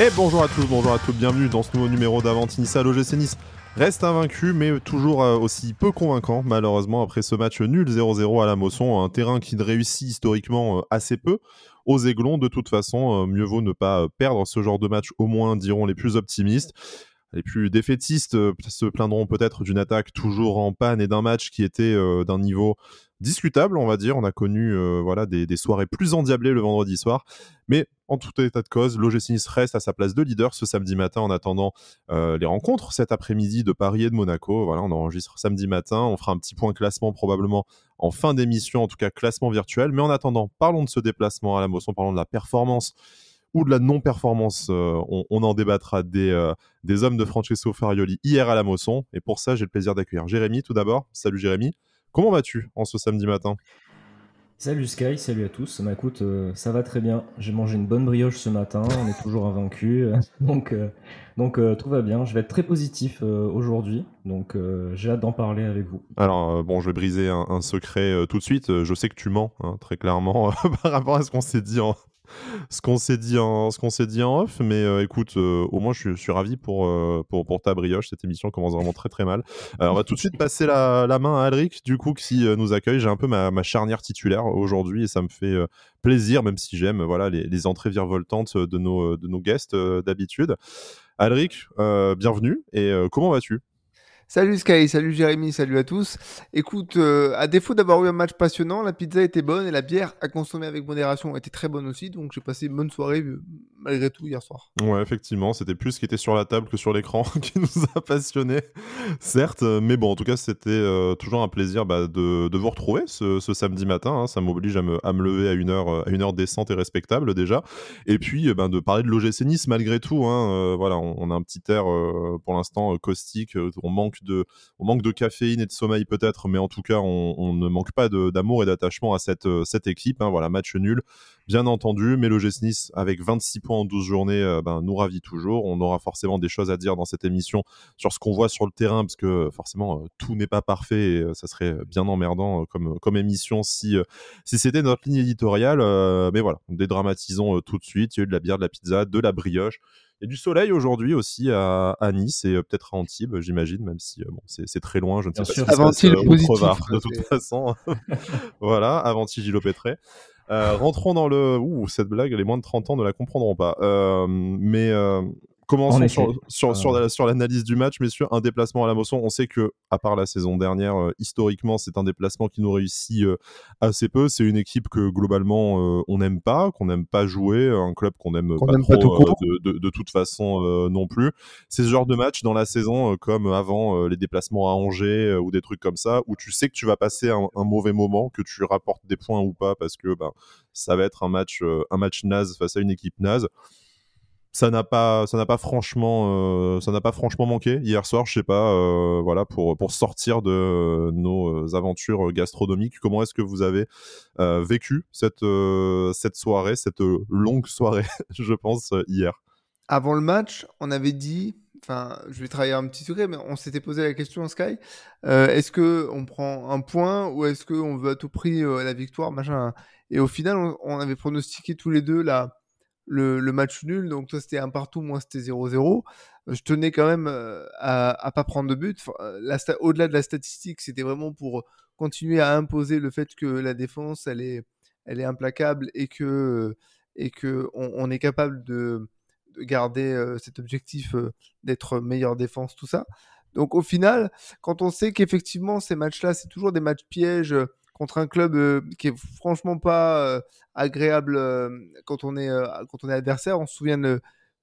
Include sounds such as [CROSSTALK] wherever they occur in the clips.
Et bonjour à tous, bonjour à toutes, bienvenue dans ce nouveau numéro d'Avanti Nice à l'OGC Nice. Reste invaincu, mais toujours euh, aussi peu convaincant, malheureusement, après ce match nul 0-0 à la Mosson, un terrain qui ne réussit historiquement euh, assez peu. Aux Aiglons, de toute façon, euh, mieux vaut ne pas perdre ce genre de match, au moins, diront les plus optimistes. Les plus défaitistes se plaindront peut-être d'une attaque toujours en panne et d'un match qui était d'un niveau discutable, on va dire. On a connu euh, voilà, des, soirées plus endiablées le vendredi soir. Mais en tout état de cause, l'OGC reste à sa place de leader ce samedi matin en attendant euh, les rencontres cet après-midi de Paris et de Monaco. Voilà, on enregistre samedi matin. On fera un petit point classement probablement en fin d'émission, en tout cas classement virtuel. Mais en attendant, parlons de ce déplacement à la Mosson, parlons de la performance ou de la non-performance. Euh, on, en débattra des, des hommes de Francesco Farioli hier à la Mosson. Et pour ça, j'ai le plaisir d'accueillir Jérémy tout d'abord. Salut Jérémy. Comment vas-tu en ce samedi matin? Salut Sky, salut à tous. Bah, écoute, euh, ça va très bien. J'ai mangé une bonne brioche ce matin, on est toujours invaincu. [LAUGHS] donc euh, donc euh, tout va bien. Je vais être très positif aujourd'hui, donc j'ai hâte d'en parler avec vous. Alors bon, je vais briser un, secret tout de suite. Je sais que tu mens, hein, très clairement, [LAUGHS] par rapport à ce qu'on s'est dit en, [LAUGHS] ce qu'on s'est dit en ce qu'on s'est dit en off mais euh, écoute euh, au moins je, suis ravi pour, euh, pour, pour ta brioche. Cette émission commence vraiment très très mal. On va tout de suite passer la, main à Alric du coup qui nous accueille. J'ai un peu ma, ma charnière titulaire aujourd'hui et ça me fait plaisir même si j'aime voilà les, les, entrées virevoltantes de nos de nos guests d'habitude. Alric bienvenue et comment vas-tu? Salut Sky, salut Jérémy, salut à tous. Écoute, euh, à défaut d'avoir eu un match passionnant, la pizza était bonne et la bière à consommer avec modération était très bonne aussi. Donc j'ai passé une bonne soirée euh, malgré tout hier soir. Ouais, effectivement, c'était plus ce qui était sur la table que sur l'écran [LAUGHS] qui nous a passionnés, certes. Mais bon, en tout cas, c'était euh, toujours un plaisir bah, de, vous retrouver ce, samedi matin. Hein. Ça m'oblige à me, lever à une, heure, à une heure décente et respectable déjà. Et puis bah, de parler de l'OGC Nice malgré tout. Hein. voilà, on, on, a un petit air pour l'instant caustique. On manque de, on manque de caféine et de sommeil peut-être, mais en tout cas, on, ne manque pas d'amour et d'attachement à cette, euh, cette équipe. Hein. voilà, match nul, bien entendu, mais le Nice, avec 26 points en 12 journées, euh, ben, nous ravit toujours. On aura forcément des choses à dire dans cette émission sur ce qu'on voit sur le terrain, parce que forcément, euh, tout n'est pas parfait et ça serait bien emmerdant comme, comme émission si, si c'était notre ligne éditoriale. mais voilà, dédramatisons tout de suite. Il y a eu de la bière, de la pizza, de la brioche. Il y a du soleil aujourd'hui aussi à, Nice et euh, peut-être à Antibes, j'imagine, même si euh, bon, c'est très loin. Je ne sais pas si c'est Antibes euh, positif, de toute façon. [LAUGHS] voilà, avant Gilles Pétré. rentrons dans le. Ouh, cette blague, les moins de 30 ans ne la comprendront pas. mais Commençons sur, sur, sur, sur l'analyse du match, messieurs. Un déplacement à la Mosson. On sait que, à part la saison dernière, euh, historiquement, c'est un déplacement qui nous réussit euh, assez peu. C'est une équipe que globalement euh, on n'aime pas, qu'on n'aime pas jouer, un club qu'on n'aime pas trop de, de, toute façon non plus. C'est ce genre de match dans la saison, comme avant les déplacements à Angers ou des trucs comme ça, où tu sais que tu vas passer un, un, mauvais moment, que tu rapportes des points ou pas, parce que ben, ça va être un match, un match naze face à une équipe naze ça n'a pas ça n'a pas franchement euh, ça n'a pas franchement manqué. Hier soir je sais pas euh, voilà pour pour sortir de nos aventures gastronomiques comment est-ce que vous avez euh, vécu cette cette soirée cette longue soirée [LAUGHS] je pense hier? Avant le match on avait dit enfin je vais travailler un petit secret mais on s'était posé la question Sky est-ce que on prend un point ou est-ce que on veut à tout prix la victoire machin et au final on, on avait pronostiqué tous les deux la le, match nul. Donc, toi, c'était un partout, moi, c'était 0-0. Euh, je tenais quand même euh, à, à pas prendre de but. Euh, au-delà de la statistique, c'était vraiment pour continuer à imposer le fait que la défense, elle est, elle est implacable et que, et que on, est capable de, garder cet objectif d'être meilleure défense, tout ça. Donc, au final, quand on sait qu'effectivement, ces matchs-là, c'est toujours des matchs pièges contre un club euh, qui est franchement pas euh, agréable euh, quand on est quand on est adversaire. On se souvient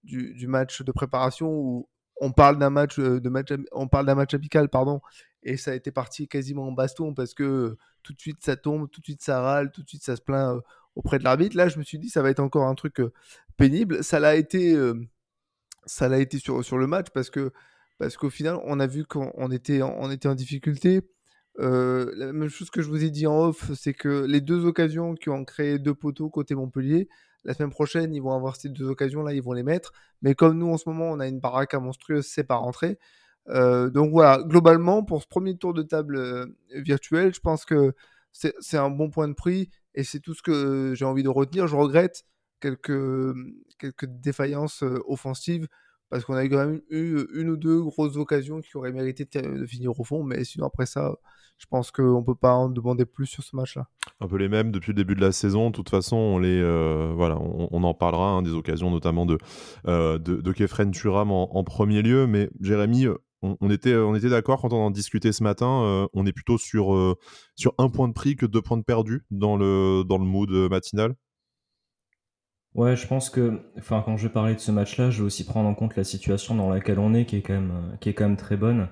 du, match de préparation où on parle d'un match de match on parle d'un match amical pardon et ça a été parti quasiment en baston parce que tout de suite ça tombe, tout de suite ça râle, tout de suite ça se plaint auprès de l'arbitre. Là, je me suis dit ça va être encore un truc pénible. Ça l'a été ça l'a été sur sur le match parce que parce qu'au final, on a vu qu'on était, on était en difficulté. Euh, la même chose que je vous ai dit en off, c'est que les deux occasions qui ont créé deux poteaux côté Montpellier, la semaine prochaine, ils vont avoir ces deux occasions-là, ils vont les mettre. Mais comme nous, en ce moment, on a une baraka monstrueuse, c'est pas rentré. Euh, donc voilà, globalement, pour ce premier tour de table euh, virtuel, je pense que c'est un bon point de prix et c'est tout ce que j'ai envie de retenir. Je regrette quelques, quelques défaillances offensives parce qu'on a quand même eu une ou deux grosses occasions qui auraient mérité de, finir au fond, mais sinon après ça, je pense qu'on ne peut pas en demander plus sur ce match-là. Un peu les mêmes depuis le début de la saison. De toute façon, on, les, euh, voilà, on, en parlera, hein, des occasions notamment de, euh, de, Kefren Turam en, premier lieu. Mais Jérémy, on, était, on était d'accord quand on en discutait ce matin. Euh, on est plutôt sur, sur un point de prix que deux points de perdu dans le, dans le mood matinal. Ouais, je pense que, enfin, quand je vais parler de ce match-là, je vais aussi prendre en compte la situation dans laquelle on est, qui est quand même, euh, qui est quand même très bonne.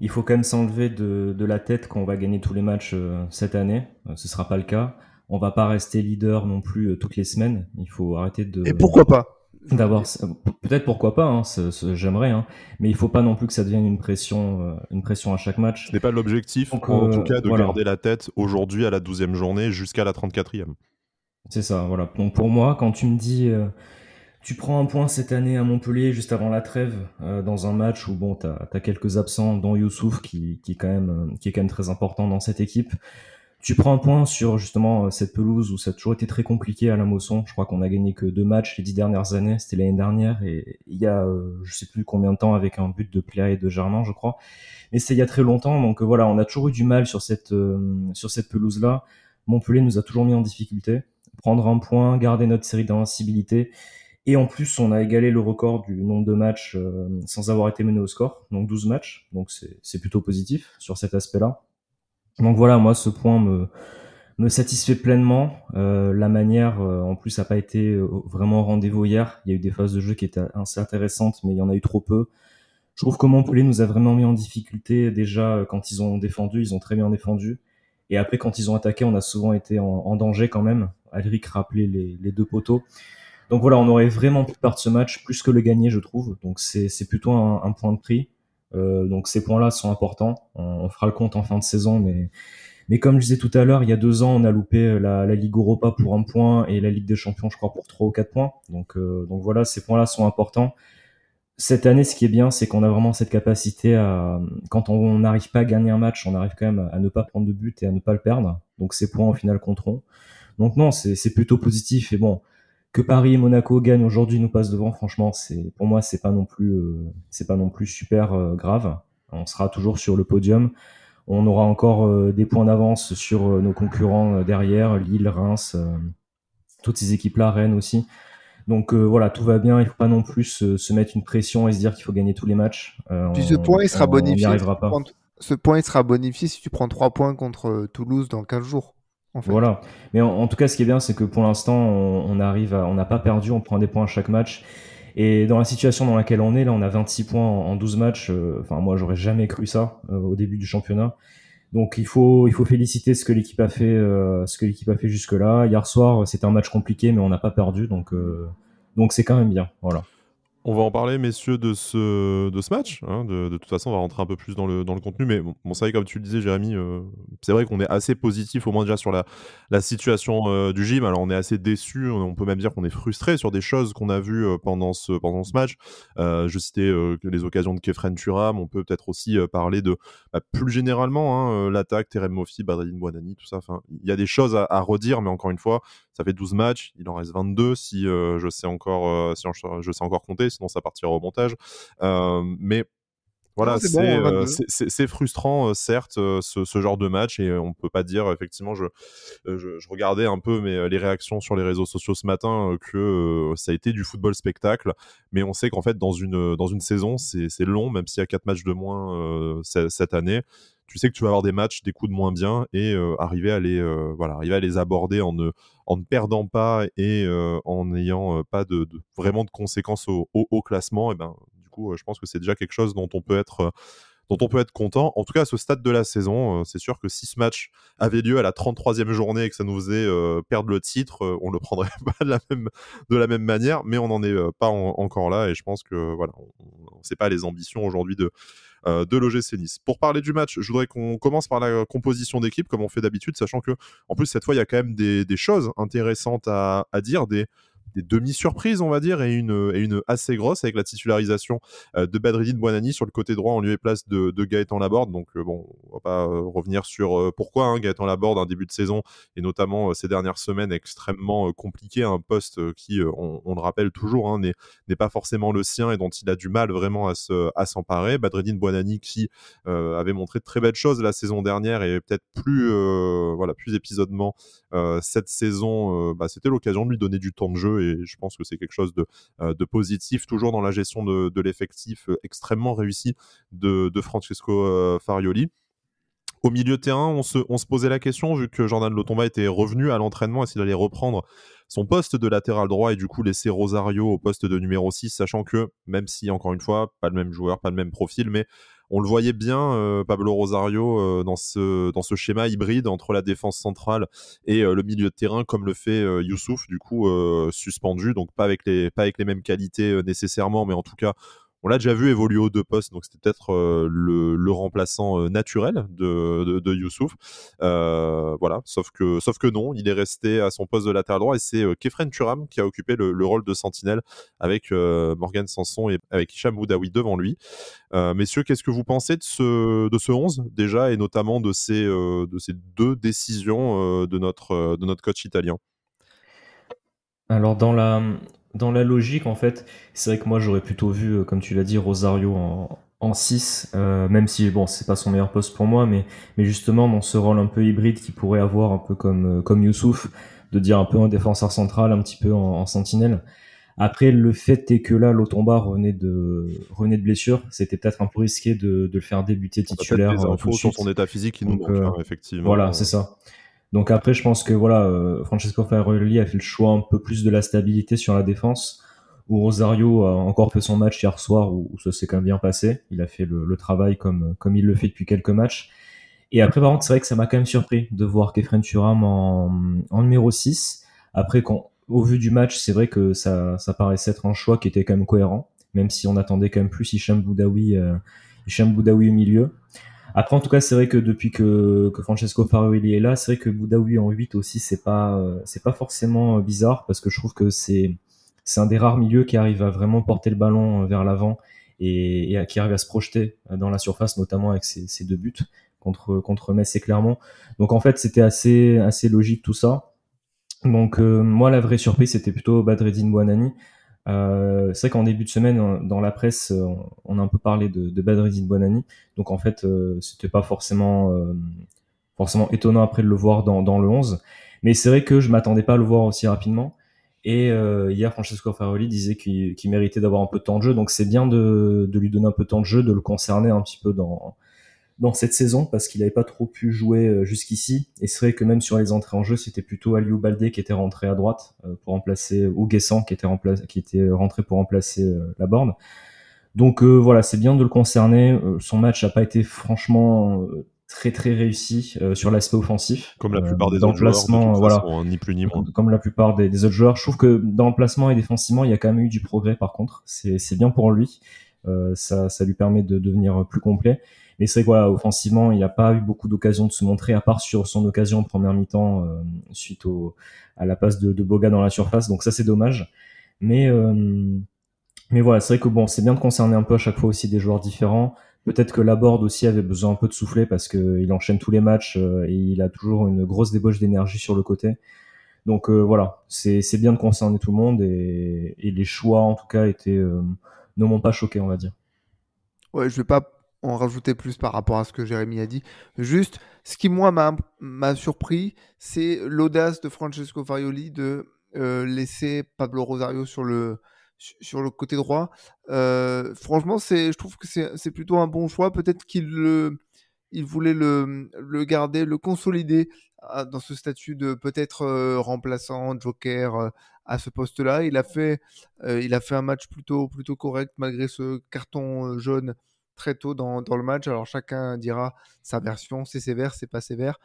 Il faut quand même s'enlever de, de la tête qu'on va gagner tous les matchs euh, cette année. Euh, ce sera pas le cas. On va pas rester leader non plus toutes les semaines. Il faut arrêter de. Et pourquoi pas? D'avoir, peut-être pourquoi pas. Hein, J'aimerais, hein, mais il faut pas non plus que ça devienne une pression, une pression à chaque match. Ce n'est pas l'objectif, en tout cas, de garder la tête aujourd'hui à la 12e journée jusqu'à la 34e. C'est ça, voilà. Donc pour moi, quand tu me dis, euh, tu prends un point cette année à Montpellier juste avant la trêve, euh, dans un match où bon, t'as as quelques absents, dont Youssouf qui, qui, est quand même, euh, qui est quand même très important dans cette équipe. Tu prends un point sur justement cette pelouse où ça a toujours été très compliqué à la Mosson. Je crois qu'on a gagné que deux matchs les dix dernières années. C'était l'année dernière et il y a, je sais plus combien de temps avec un but de Pléa et de Germain, je crois. Mais c'est il y a très longtemps. Donc voilà, on a toujours eu du mal sur cette, sur cette pelouse là. Montpellier nous a toujours mis en difficulté prendre un point, garder notre série d'invincibilité. Et en plus, on a égalé le record du nombre de matchs euh, sans avoir été mené au score, donc 12 matchs. Donc c'est plutôt positif sur cet aspect-là. Donc voilà, moi, ce point me, me satisfait pleinement. Euh, la manière, euh, en plus, n'a pas été vraiment au rendez-vous hier. Il y a eu des phases de jeu qui étaient assez intéressantes, mais il y en a eu trop peu. Je trouve que Montpellier nous a vraiment mis en difficulté déjà quand ils ont défendu, ils ont très bien défendu. Et après, quand ils ont attaqué, on a souvent été en, danger quand même. Alric rappelait les, deux poteaux. Donc voilà, on aurait vraiment pu perdre ce match plus que le gagner, je trouve. Donc c'est plutôt un, point de prix. Euh, donc ces points-là sont importants. On, fera le compte en fin de saison, mais mais comme je disais tout à l'heure, il y a deux ans, on a loupé la, Ligue Europa pour un point et la Ligue des Champions, je crois, pour trois ou quatre points. Donc euh, donc voilà, ces points-là sont importants cette année, ce qui est bien, c'est qu'on a vraiment cette capacité à, quand on n'arrive pas à gagner un match, on arrive quand même à ne pas prendre de but et à ne pas le perdre. Donc ces points au final compteront. Donc non, c'est plutôt positif. Et bon, que Paris et Monaco gagnent aujourd'hui, nous passent devant. Franchement, c'est pour moi, c'est pas non plus, euh, c'est pas non plus super euh, grave. On sera toujours sur le podium. On aura encore euh, des points d'avance sur nos concurrents derrière, Lille, Reims, toutes ces équipes-là, Rennes aussi. Donc voilà, tout va bien. Il faut pas non plus se, mettre une pression et se dire qu'il faut gagner tous les matchs. Puis ce point, il sera bonifié. Ce point, il sera bonifié si tu prends 3 points contre Toulouse dans 15 jours. Voilà. Mais en, tout cas, ce qui est bien, c'est que pour l'instant, on, arrive on n'a pas perdu, on prend des points à chaque match. Et dans la situation dans laquelle on est, là, on a 26 points en, 12 matchs. Enfin, moi, j'aurais jamais cru ça au début du championnat. Donc il faut il faut féliciter ce que l'équipe a fait euh, ce que l'équipe a fait jusque là. Hier soir c'était un match compliqué mais on n'a pas perdu donc euh, donc c'est quand même bien voilà. On va en parler, messieurs, de ce, match. Hein, de, toute façon, on va rentrer un peu plus dans le, contenu. Mais bon, vrai, comme tu le disais, Jérémy, euh, c'est vrai qu'on est assez positif, au moins déjà sur la, situation euh, du gym. Alors, on est assez déçu. On, peut même dire qu'on est frustré sur des choses qu'on a vues euh, pendant, ce, match. je citais les occasions de Kefren Turam. On peut peut-être aussi parler de, bah, plus généralement, hein, l'attaque, Terem Mofi, Badrine Boanani, tout ça. Il y a des choses à redire, mais encore une fois, ça fait 12 matchs, il en reste 22 si euh, je sais encore euh, si je, sais encore compter, sinon ça partira au montage. Euh, mais voilà, c'est frustrant, certes, ce, genre de match, et on peut pas dire, effectivement, je, je, regardais un peu mais, les réactions sur les réseaux sociaux ce matin, que ça a été du football spectacle, mais on sait qu'en fait, dans une, dans une saison, c'est long, même s'il y a 4 matchs de moins cette année tu sais que tu vas avoir des matchs, des coups de moins bien et euh, arriver, à les, euh, voilà, arriver à les aborder en ne, en ne perdant pas et euh, en n'ayant pas de, vraiment de conséquences au, classement. Et ben, du coup, je pense que c'est déjà quelque chose dont on peut être dont on peut être content. En tout cas, à ce stade de la saison, c'est sûr que si ce match avait lieu à la 33e journée et que ça nous faisait perdre le titre, on le prendrait [LAUGHS] pas de la même, de la même manière, mais on n'en est pas encore là et je pense que voilà, on ne sait pas les ambitions aujourd'hui de, de l'OGC Nice. Pour parler du match, je voudrais qu'on commence par la composition d'équipe, comme on fait d'habitude, sachant que en plus cette fois il y a quand même des, choses intéressantes à, dire, des demi-surprises, on va dire, et une, et une assez grosse avec la titularisation de Badridine Buonani sur le côté droit en lieu et place de, de Gaëtan Laborde. Donc, bon, on va pas revenir sur pourquoi hein, Gaëtan Laborde, un début de saison, et notamment ces dernières semaines extrêmement compliqué, un poste qui, on, le rappelle toujours, hein, n'est pas forcément le sien et dont il a du mal vraiment à s'emparer. À Badreddine Buonani qui avait montré de très belles choses la saison dernière et peut-être plus, voilà, plus épisodement cette saison, bah, c'était l'occasion de lui donner du temps de jeu et je pense que c'est quelque chose de, de, positif, toujours dans la gestion de, de l'effectif extrêmement réussi de, de Francesco Farioli. Au milieu de terrain, on se, on se, posait la question, vu que Jordan Lotomba était revenu à l'entraînement, est-ce qu'il allait reprendre son poste de latéral droit et du coup laisser Rosario au poste de numéro 6, sachant que, même si, encore une fois, pas le même joueur, pas le même profil, mais on le voyait bien, euh, Pablo Rosario, euh, dans, ce, dans ce schéma hybride entre la défense centrale et euh, le milieu de terrain, comme le fait Youssouf, du coup suspendu, donc pas avec les, pas avec les mêmes qualités nécessairement, mais en tout cas on l'a déjà vu évoluer aux deux postes, donc c'était peut-être euh, le, remplaçant euh, naturel de, Youssouf. Euh, voilà, sauf que, non, il est resté à son poste de latéral droit et c'est Kefren Turam qui a occupé le, rôle de sentinelle avec Morgan Sanson et avec Hicham devant lui. messieurs, qu'est-ce que vous pensez de ce, de ce 11 déjà et notamment de ces, de ces deux décisions de, notre, de notre coach italien? Alors dans la, dans la logique, en fait, c'est vrai que moi j'aurais plutôt vu, euh, comme tu l'as dit, Rosario en, en 6, euh, même si bon, c'est pas son meilleur poste pour moi, mais, mais justement dans ce rôle un peu hybride qu'il pourrait avoir, un peu comme, euh, comme Youssouf, de dire un peu un défenseur central, un petit peu en, sentinelle. Après, le fait est que là, Lotomba revenait de, revenait de blessure. C'était peut-être un peu risqué de, de le faire débuter titulaire. Des infos sur son état physique qui nous hein, effectivement. Voilà, c'est ça. Donc après, je pense que voilà, euh, Francesco Farelli a fait le choix un peu plus de la stabilité sur la défense, où Rosario a encore fait son match hier soir, où, ça s'est quand même bien passé. Il a fait le, travail comme, comme il le fait depuis quelques matchs. Et après, par contre, c'est vrai que ça m'a quand même surpris de voir Kefren Turam en, en numéro 6. Après, quand, au vu du match, c'est vrai que ça, ça paraissait être un choix qui était quand même cohérent, même si on attendait quand même plus Hicham Boudaoui, euh, Hicham Boudaoui au milieu. Après, en tout cas, c'est vrai que depuis que, Francesco Farelli est là, c'est vrai que Boudaoui en 8 aussi, c'est pas, euh, pas forcément euh, bizarre parce que je trouve que c'est, un des rares milieux qui arrive à vraiment porter le ballon euh, vers l'avant et, qui arrive à se projeter dans la surface, notamment avec ses, deux buts contre, contre Metz et Clermont. Donc, en fait, c'était assez, logique tout ça. Donc, moi, la vraie surprise, c'était plutôt Badreddine Bouanani. Euh, c'est vrai qu'en début de semaine, dans la presse, euh, on a un peu parlé de, de Badreddine Bonani. Donc en fait, euh, c'était pas forcément, forcément étonnant après de le voir dans, le 11. Mais c'est vrai que je m'attendais pas à le voir aussi rapidement. Et hier, Francesco Faroli disait qu'il méritait d'avoir un peu de temps de jeu. Donc c'est bien de, de, lui donner un peu de temps de jeu, de le concerner un petit peu dans, dans cette saison parce qu'il n'avait pas trop pu jouer euh, jusqu'ici. Et c'est vrai que même sur les entrées en jeu, c'était plutôt Aliou Baldé qui était rentré à droite euh, pour remplacer ou Guessant qui était, qui était rentré pour remplacer euh, la borne. Donc voilà, c'est bien de le concerner. son match n'a pas été franchement très très réussi sur l'aspect offensif. Comme la plupart des autres joueurs, voilà, hein, ni plus ni moins. Comme la plupart des, des, autres joueurs. Je trouve que dans le placement et défensivement, il y a quand même eu du progrès par contre. C'est bien pour lui. ça, ça lui permet de devenir plus complet. Mais c'est voilà, offensivement, il n'a pas eu beaucoup d'occasions de se montrer, à part sur son occasion en première mi-temps euh, suite au, à la passe de, de, Boga dans la surface. Donc ça, c'est dommage. Mais, euh, mais voilà, c'est vrai que bon, c'est bien de concerner un peu à chaque fois aussi des joueurs différents. Peut-être que Laborde aussi avait besoin un peu de souffler parce qu'il enchaîne tous les matchs euh, et il a toujours une grosse débauche d'énergie sur le côté. Donc voilà, c'est bien de concerner tout le monde et, et les choix en tout cas étaient ne m'ont pas choqué, on va dire. Ouais, je vais pas en rajouter plus par rapport à ce que Jérémy a dit. Juste, ce qui, moi, m'a surpris, c'est l'audace de Francesco Farioli de euh, laisser Pablo Rosario sur le, sur le côté droit. Euh, franchement, je trouve que c'est plutôt un bon choix. Peut-être qu'il il voulait le, le, garder, le consolider ah, dans ce statut de peut-être euh, remplaçant, joker à ce poste-là. Il a fait, il a fait un match plutôt, plutôt correct malgré ce carton jaune très tôt dans, dans, le match. Alors chacun dira sa version, c'est sévère, c'est pas sévère.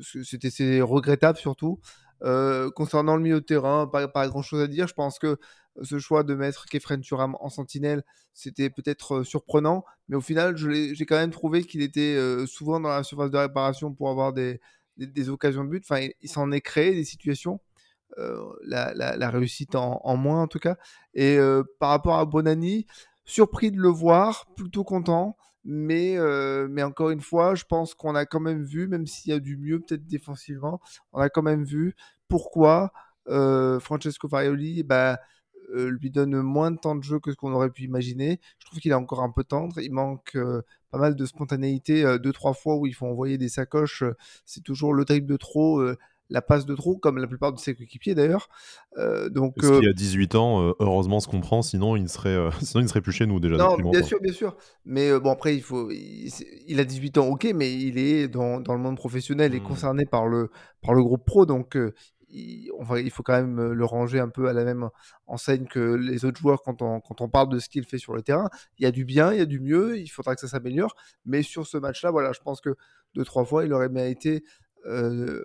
C'était regrettable surtout. Euh, concernant le milieu de terrain, pas, pas grand chose à dire. Je pense que ce choix de mettre Kefren Turam en sentinelle, c'était peut-être euh, surprenant, mais au final, j'ai quand même trouvé qu'il était euh, souvent dans la surface de réparation pour avoir des, des, occasions de but. Enfin, il, s'en est créé des situations. la, réussite en, moins en tout cas. Et par rapport à Bonani, surpris de le voir, plutôt content. Mais, mais encore une fois, je pense qu'on a quand même vu, même s'il y a du mieux peut-être défensivement, on a quand même vu pourquoi Francesco Farioli bah, lui donne moins de temps de jeu que ce qu'on aurait pu imaginer. Je trouve qu'il est encore un peu tendre. Il manque pas mal de spontanéité. deux, trois fois où il faut envoyer des sacoches, c'est toujours le dribble de trop la passe de trop, comme la plupart de ses coéquipiers d'ailleurs. Euh, donc, Parce qu'il a 18 ans, euh, heureusement se comprend, sinon il ne serait, euh, [LAUGHS] sinon il ne serait plus chez nous déjà. Non, bien sûr, bien sûr. Mais bon, après, il, faut, il, a 18 ans, ok, mais il est dans, dans le monde professionnel et mmh. concerné par le, par le groupe pro, donc il, il faut quand même le ranger un peu à la même enseigne que les autres joueurs quand on, quand on parle de ce qu'il fait sur le terrain. Il y a du bien, il y a du mieux, il faudra que ça s'améliore. Mais sur ce match-là, voilà, je pense que deux, trois fois, il aurait mérité euh,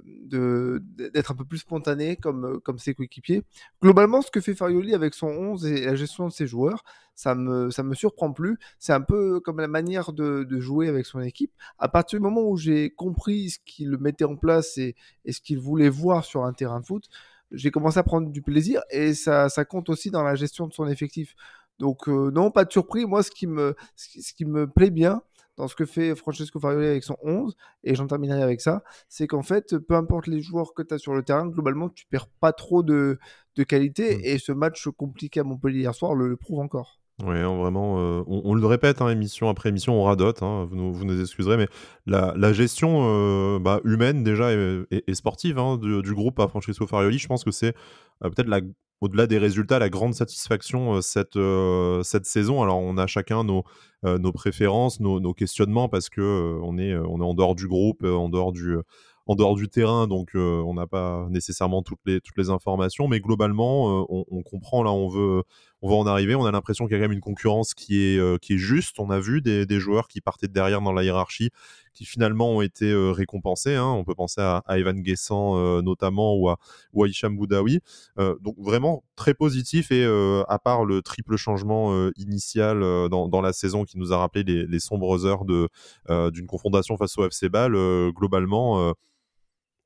d'être un peu plus spontané comme, euh, comme ses coéquipiers. Globalement, ce que fait Farioli avec son 11 et la gestion de ses joueurs, ça me, ça me surprend plus. C'est un peu comme la manière de, jouer avec son équipe. À partir du moment où j'ai compris ce qu'il mettait en place et, ce qu'il voulait voir sur un terrain de foot, j'ai commencé à prendre du plaisir et ça, ça compte aussi dans la gestion de son effectif. Donc euh, non, pas de surprise. Moi, ce qui me, ce qui me plaît bien, dans ce que fait Francesco Farioli avec son 11, et j'en terminerai avec ça, c'est qu'en fait, peu importe les joueurs que tu as sur le terrain, globalement, tu perds pas trop de, de qualité, mm. et ce match compliqué à Montpellier hier soir le, prouve encore. Oui, hein, vraiment, euh, on, le répète, hein, émission après émission, on radote, hein, vous, nous, vous, nous, excuserez, mais la, la gestion euh, bah, humaine déjà et, sportive hein, du, du, groupe à Francesco Farioli, je pense que c'est euh, peut-être la au-delà des résultats, la grande satisfaction euh, cette, euh, cette saison. Alors, on a chacun nos, euh, préférences, nos, questionnements, parce que on, est, en dehors du groupe, en dehors du, terrain, donc on n'a pas nécessairement toutes les, informations, mais globalement, on, comprend, là, on veut, on va en arriver. On a l'impression qu'il y a quand même une concurrence qui est, euh, qui est juste. On a vu des, des, joueurs qui partaient de derrière dans la hiérarchie, qui finalement ont été euh, récompensés. Hein. On peut penser à, à Evan Guessant euh, notamment ou à, ou à Boudaoui. donc vraiment très positif et à part le triple changement initial dans, dans, la saison qui nous a rappelé les, les sombres heures d'une confrontation face au FC Bâle, globalement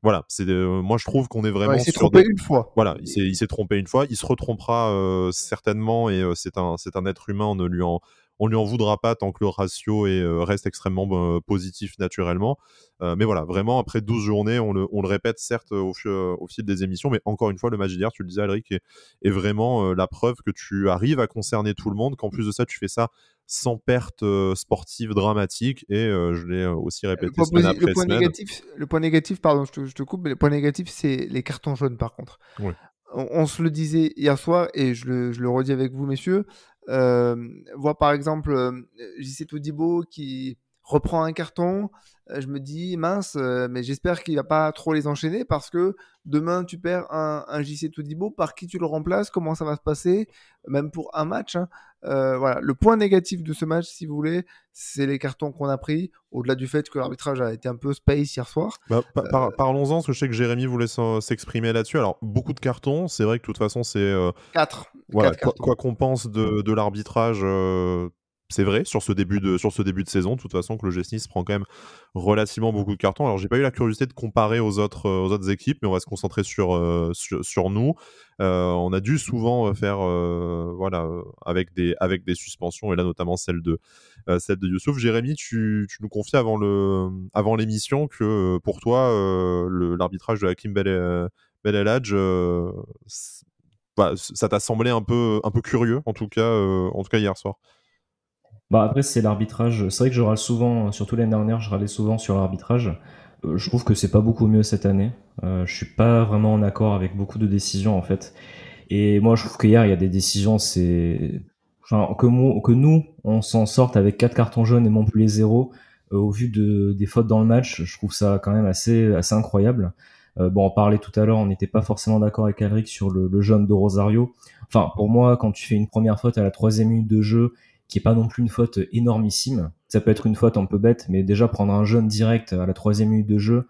voilà, c'est euh, moi je trouve qu'on est vraiment. il s'est trompé une fois. Voilà, il s'est trompé une fois. Il se retrompera euh, certainement et euh, c'est un c'est un être humain. On ne lui en on lui en voudra pas tant que le ratio est, reste extrêmement positif naturellement. mais voilà, vraiment après 12 journées, on le, on le répète certes au, au, fil des émissions, mais encore une fois, le match d'hier, tu le disais, Alric, est, est vraiment la preuve que tu arrives à concerner tout le monde, qu'en plus de ça, tu fais ça sans perte euh, sportive dramatique et euh, je l'ai euh, aussi répété le, semaine après le point semaine. Négatif, le point négatif, pardon, je te, je te, coupe, mais le point négatif, c'est les cartons jaunes par contre. On, se le disait hier soir et je le, redis avec vous, messieurs. voir par exemple JC Toudibo qui reprend un carton, je me dis mince, mais j'espère qu'il va pas trop les enchaîner parce que demain tu perds un, un JC Toudibo, par qui tu le remplaces, comment ça va se passer, même pour un match. Hein. Euh, voilà, le point négatif de ce match, si vous voulez, c'est les cartons qu'on a pris, au-delà du fait que l'arbitrage a été un peu space hier soir. Bah, euh, parlons-en, parce que je sais que Jérémy voulait s'exprimer là-dessus. Alors, beaucoup de cartons, c'est vrai que de toute façon, c'est. 4. Euh, voilà, quoi qu'on pense de, de l'arbitrage, c'est vrai sur ce début de sur ce début de saison de toute façon que le GSNIS prend quand même relativement beaucoup de cartons. Alors j'ai pas eu la curiosité de comparer aux autres euh, aux autres équipes mais on va se concentrer sur euh, sur, nous. Euh, on a dû souvent faire voilà avec des avec des suspensions et là notamment celle de celle de Youssouf. Jérémy tu, tu nous confies avant avant l'émission que pour toi l'arbitrage de Hakim Bel Beladj bah, ça t'a semblé un peu un peu curieux en tout cas en tout cas hier soir? Bah après, c'est l'arbitrage. C'est vrai que je râle souvent, surtout l'année dernière, je râlais souvent sur l'arbitrage. Euh, je trouve que c'est pas beaucoup mieux cette année. Euh, je suis pas vraiment en accord avec beaucoup de décisions en fait. Et moi, je trouve qu'hier, il y a des décisions, c'est que, nous, on s'en sorte avec quatre cartons jaunes et Montpellier zéro. Euh, au vu de, des fautes dans le match, je trouve ça quand même assez, incroyable. Euh, bon, on parlait tout à l'heure, on n'était pas forcément d'accord avec Alric sur le, jaune de Rosario. Enfin, pour moi, quand tu fais une première faute à la troisième minute de jeu qui est pas non plus une faute énormissime. Ça peut être une faute un peu bête, mais déjà prendre un jeune direct à la troisième minute de jeu,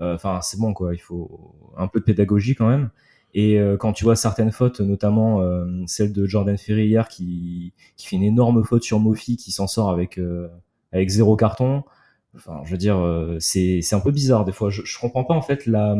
euh, enfin c'est bon quoi. Il faut un peu de pédagogie quand même. Et euh, quand tu vois certaines fautes, notamment euh, celle de Jordan Ferry hier qui, qui fait une énorme faute sur Mofi, qui s'en sort avec avec zéro carton. Enfin, je veux dire, c'est c'est un peu bizarre des fois. Je, je comprends pas en fait la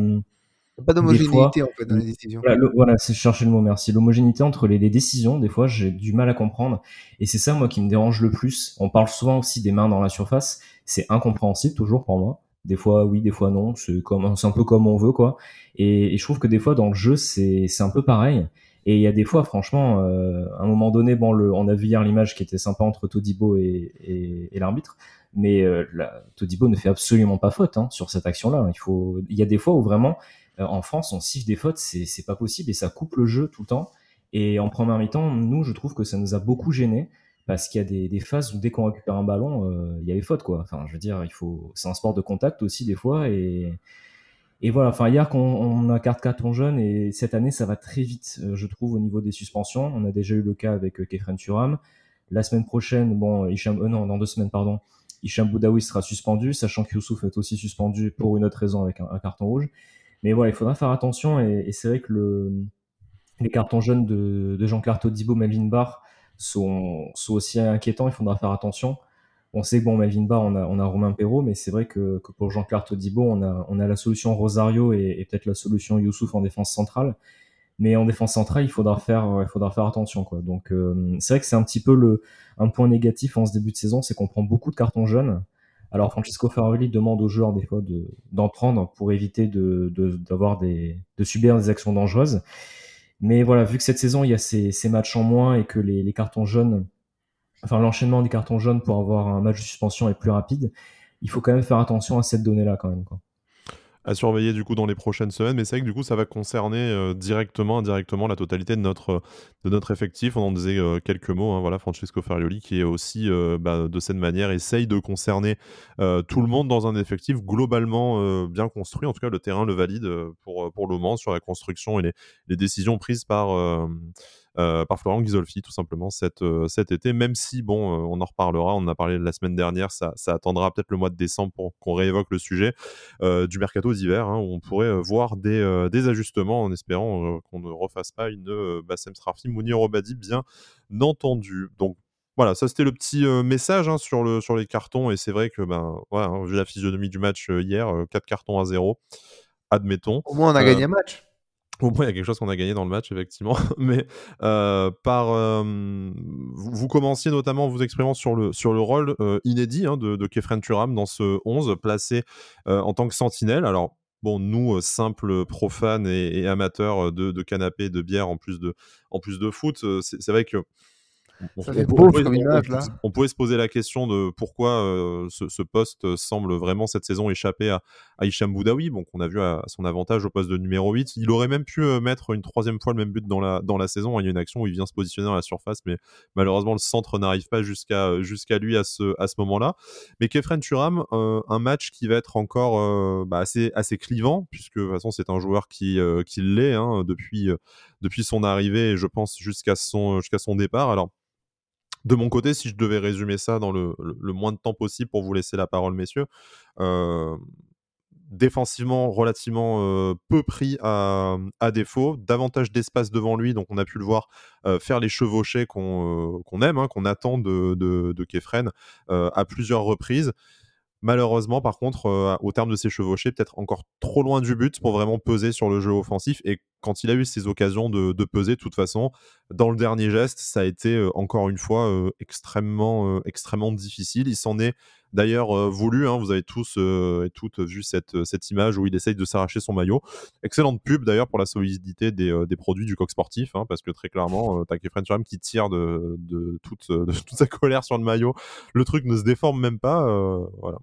Pas d'homogénéité en fait dans les décisions. Voilà, c'est chercher le mot, merci. L'homogénéité entre les, décisions, des fois, j'ai du mal à comprendre. Et c'est ça, moi, qui me dérange le plus. On parle souvent aussi des mains dans la surface. C'est incompréhensible, toujours pour moi. Des fois, oui, des fois, non. C'est comme, un peu comme on veut, quoi. Et, je trouve que des fois, dans le jeu, c'est un peu pareil. Et il y a des fois, franchement, euh, à un moment donné, bon, le, on a vu hier l'image qui était sympa entre Todibo et, et, l'arbitre, mais euh, Todibo ne fait absolument pas faute hein, sur cette action-là. Il faut, il y a des fois où vraiment, en France, on siffle des fautes, c'est pas possible et ça coupe le jeu tout le temps. Et en première mi-temps, nous, je trouve que ça nous a beaucoup gêné parce qu'il y a des, des, phases où dès qu'on récupère un ballon, euh, il y a les fautes quoi. Enfin, je veux dire, il faut, c'est un sport de contact aussi des fois et et voilà. Enfin, hier qu'on on a carte carton jaune et cette année ça va très vite, euh, je trouve au niveau des suspensions. On a déjà eu le cas avec euh, Kefren Turam. La semaine prochaine, bon, Hicham, non, dans deux semaines, pardon, Hicham Boudaoui sera suspendu, sachant que Youssouf est aussi suspendu pour une autre raison avec un carton rouge. Mais voilà, il faudra faire attention. Et, c'est vrai que le, les cartons jeunes de, de Jean-Claude Todibo, Melvin Barr sont, aussi inquiétants. Il faudra faire attention. On sait que bon, Melvin Barr, on a, Romain Perrault, mais c'est vrai que, pour Jean-Claude Todibo, on a, la solution Rosario et, peut-être la solution Youssouf en défense centrale. Mais en défense centrale, il faudra faire, il faudra faire attention. Donc euh, c'est vrai que c'est un petit peu le, un point négatif en ce début de saison, c'est qu'on prend beaucoup de cartons jeunes. Alors Francisco Ferrari demande aux joueurs des fois d'en prendre pour éviter de, subir des actions dangereuses. Mais voilà, vu que cette saison il y a ces, matchs en moins et que les, cartons jaunes, enfin l'enchaînement des cartons jaunes pour avoir un match de suspension est plus rapide, il faut quand même faire attention à cette donnée-là quand même. À surveiller du coup dans les prochaines semaines. Mais c'est vrai que du coup, ça va concerner euh, directement, indirectement la totalité de notre, de notre effectif. On en disait euh, quelques mots. Hein, voilà, Francesco Farioli qui est aussi euh, bah, de cette manière essaye de concerner tout le monde dans un effectif globalement bien construit. En tout cas, le terrain le valide pour, pour le moment sur la construction et les, les décisions prises par euh, par Florent Ghisolfi, tout simplement, cet, euh, cet été. Même si, bon, euh, on en reparlera, on en a parlé la semaine dernière, ça, ça attendra peut-être le mois de décembre pour qu'on réévoque le sujet du mercato d'hiver, hein, où on pourrait voir des, des, ajustements en espérant qu'on ne refasse pas une Bassem Srafi, Mounir Obadi, bien entendu. Donc, voilà, ça c'était le petit message hein, sur, le, sur les cartons. Et c'est vrai que ben, ouais, hein, vu la physionomie du match hier, 4 cartons à 0, admettons. Au moins on a gagné un match. Au moins, il y a quelque chose qu'on a gagné dans le match, effectivement. [LAUGHS] Mais euh, par, vous, commenciez notamment vous exprimant sur le, sur le rôle euh, inédit hein, de, Kefren Turam dans ce 11, placé euh, en tant que sentinelle. Alors, bon, nous, simples profanes et, amateurs de, de canapé, de bière, en plus de, en plus de foot, c'est vrai que on, pouvait, se poser la question de pourquoi euh, ce, poste semble vraiment cette saison échapper à, à Hicham Boudaoui, bon, qu'on a vu à, son avantage au poste de numéro 8. Il aurait même pu euh, mettre une troisième fois le même but dans la, dans la saison. Il y a une action où il vient se positionner dans la surface, mais malheureusement, le centre n'arrive pas jusqu'à jusqu'à lui à ce, à ce moment-là. Mais Kefren Turam, euh, un match qui va être encore bah, assez, assez clivant, puisque de toute façon, c'est un joueur qui, qui l'est hein, depuis, depuis son arrivée et je pense jusqu'à son, jusqu'à son départ. Alors, de mon côté, si je devais résumer ça dans le, moins de temps possible pour vous laisser la parole, messieurs, euh, défensivement relativement euh, peu pris à, défaut, davantage d'espace devant lui, donc on a pu le voir euh, faire les chevauchés qu'on aime, hein, qu'on attend de, de, Kefren à plusieurs reprises. Malheureusement, par contre, au terme de ses chevauchés, peut-être encore trop loin du but pour vraiment peser sur le jeu offensif. Et quand il a eu ses occasions de, peser, de toute façon, dans le dernier geste, ça a été euh, encore une fois euh, extrêmement, extrêmement difficile. Il s'en est d'ailleurs euh, voulu. Hein, vous avez tous euh, et toutes vu cette, euh, image où il essaye de s'arracher son maillot. Excellente pub d'ailleurs pour la solidité des, produits du coq sportif, hein, parce que très clairement, t'as French Ram qui tire de, [LAUGHS] toute, sa colère sur le maillot. Le truc ne se déforme même pas.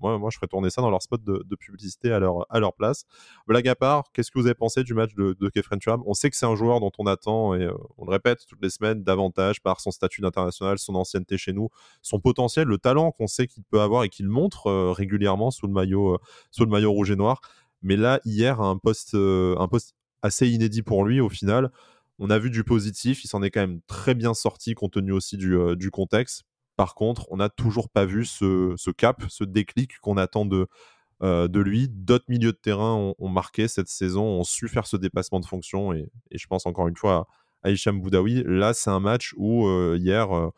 moi, moi, je ferais tourner ça dans leur spot de, publicité à leur, place. Blague à part, qu'est-ce que vous avez pensé du match de, de Kefren On sait que c'est un joueur dont on attend, et on le répète toutes les semaines, davantage par son statut d'international, son ancienneté chez nous, son potentiel, le talent qu'on sait qu'il peut avoir et qui il montre euh, régulièrement sous le maillot, euh, sous le maillot rouge et noir. Mais là, hier, un poste, euh, un poste assez inédit pour lui au final. On a vu du positif, il s'en est quand même très bien sorti compte tenu aussi du, du contexte. Par contre, on n'a toujours pas vu ce, ce, cap, ce déclic qu'on attend de, de lui. D'autres milieux de terrain ont, marqué cette saison, ont su faire ce dépassement de fonction. Et, je pense encore une fois à, Hicham Boudaoui. Là, c'est un match où hier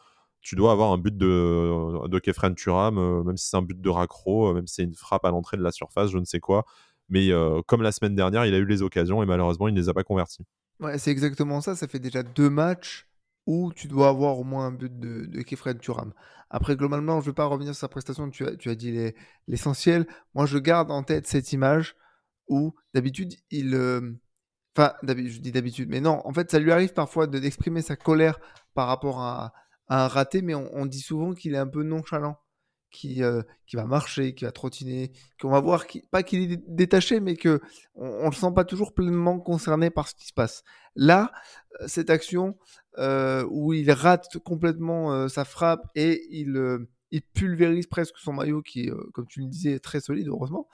tu dois avoir un but de, Kefren Turam, euh, même si c'est un but de raccro, euh, même si c'est une frappe à l'entrée de la surface, je ne sais quoi. Mais comme la semaine dernière, il a eu les occasions et malheureusement, il ne les a pas converties. Ouais, c'est exactement ça. Ça fait déjà deux matchs où tu dois avoir au moins un but de, de Kefred Turam. Après, globalement, je ne veux pas revenir sur sa prestation, tu as, tu as dit l'essentiel. Moi, je garde en tête cette image où d'habitude, il... Enfin, je dis d'habitude, mais non, en fait, ça lui arrive parfois d'exprimer sa colère par rapport à, un raté, mais on dit souvent qu'il est un peu nonchalant qui, euh, qui va marcher, qui va trottiner, qu'on va voir, pas qu'il est détaché, mais que on, le sent pas toujours pleinement concerné par ce qui se passe. Là, euh, cette action euh, où il rate complètement sa frappe et il, il pulvérise presque son maillot qui est, comme tu le disais, très solide, heureusement.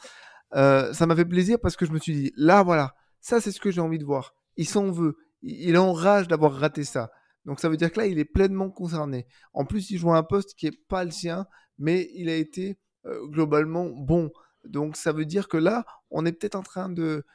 ça m'a fait plaisir parce que je me suis dit, là, voilà, ça c'est ce que j'ai envie de voir. Il s'en veut, il, il enrage d'avoir raté ça. Donc ça veut dire que là, il est pleinement concerné. En plus, il joue à un poste qui n'est pas le sien, mais il a été globalement bon. Donc ça veut dire que là, on est peut-être en train de...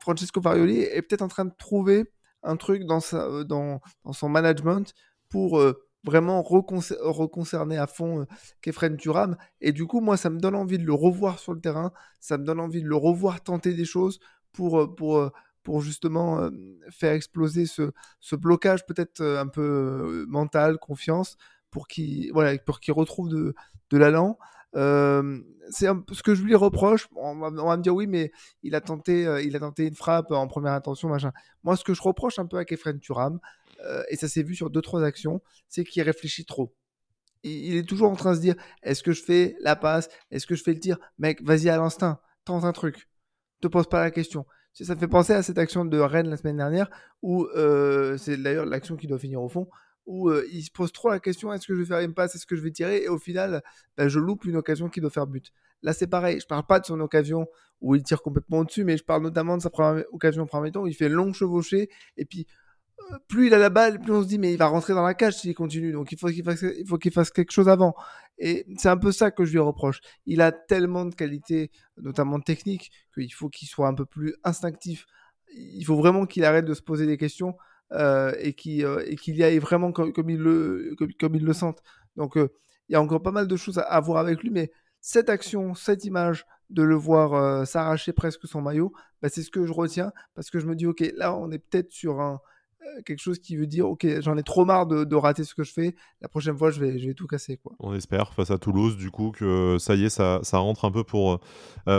Francesco Farioli est peut-être en train de trouver un truc dans, dans, son management pour vraiment reconcerner à fond Kefren Turam. Et du coup, moi, ça me donne envie de le revoir sur le terrain, ça me donne envie de le revoir tenter des choses pour, justement faire exploser ce blocage peut-être un peu mental, confiance, pour qu'il voilà, de, de l'allant. c'est ce que je lui reproche. On va, me dire oui, mais il a tenté, il a tenté une frappe en première intention, machin. Moi, ce que je reproche un peu à Kefren Turam, et ça s'est vu sur deux trois actions, c'est qu'il réfléchit trop. Il, est toujours en train de se dire est-ce que je fais la passe, est-ce que je fais le tir, mec, vas-y à l'instinct, tente un truc, te pose pas la question. Ça me fait penser à cette action de Rennes la semaine dernière, où c'est d'ailleurs l'action qui doit finir au fond, où il se pose trop la question est-ce que je vais faire une passe, est-ce que je vais tirer Et au final, bah, je loupe une occasion qui doit faire but. Là, c'est pareil. Je parle pas de son occasion où il tire complètement au-dessus, mais je parle notamment de sa première occasion en premier temps où il fait long chevauché. Et puis, plus il a la balle, plus on se dit mais il va rentrer dans la cage s'il continue. Donc il faut qu'il fasse, il faut qu'il fasse quelque chose avant. Et c'est un peu ça que je lui reproche. Il a tellement de qualités, notamment techniques, qu'il faut qu'il soit un peu plus instinctif. Il faut vraiment qu'il arrête de se poser des questions. Euh, et qu'il euh, y aille vraiment comme, il le, comme, il le sente. Donc euh, il y a encore pas mal de choses à, voir avec lui, mais cette action, cette image de le voir s'arracher presque son maillot, bah, c'est ce que je retiens parce que je me dis, ok, là on est peut-être sur un, quelque chose qui veut dire ok j'en ai trop marre de, rater ce que je fais la prochaine fois je vais, je vais tout casser quoi. on espère face à Toulouse du coup que ça y est ça, ça rentre un peu pour,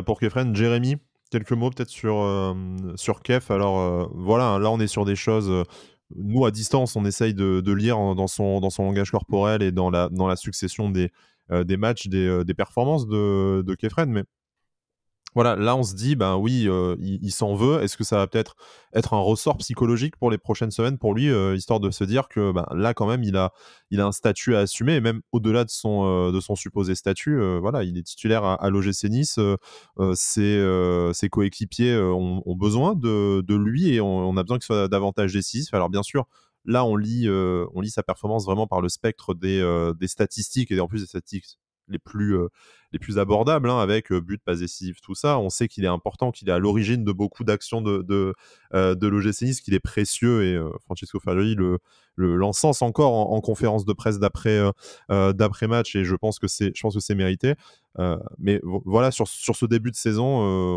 pour Kefren Jérémy quelques mots peut-être sur, euh, sur Kef. Alors euh, voilà, là on est sur des choses. Euh, nous à distance, on essaye de, lire dans son, langage corporel et dans la, succession des, des matchs, des, des performances de, de Kefren, mais voilà, là on se dit, ben oui, euh, il, s'en veut. Est-ce que ça va peut-être être un ressort psychologique pour les prochaines semaines pour lui, euh, histoire de se dire que ben, là quand même il a, un statut à assumer, et même au-delà de son, euh, de son supposé statut, voilà, il est titulaire à, à l'OGC Nice. ses, coéquipiers ont, besoin de, lui et on, a besoin qu'il soit davantage décisif. Alors bien sûr, là on lit, on lit sa performance vraiment par le spectre des, des statistiques et en plus des statistiques les plus, euh, les plus abordables, hein, avec euh, but, pas décisif, tout ça. On sait qu'il est important, qu'il est à l'origine de beaucoup d'actions de, de, euh, qu'il est précieux et Francesco le, le l'encense encore en, conférence de presse d'après d'après match et je pense que c'est je pense que c'est mérité. mais voilà sur, sur ce début de saison,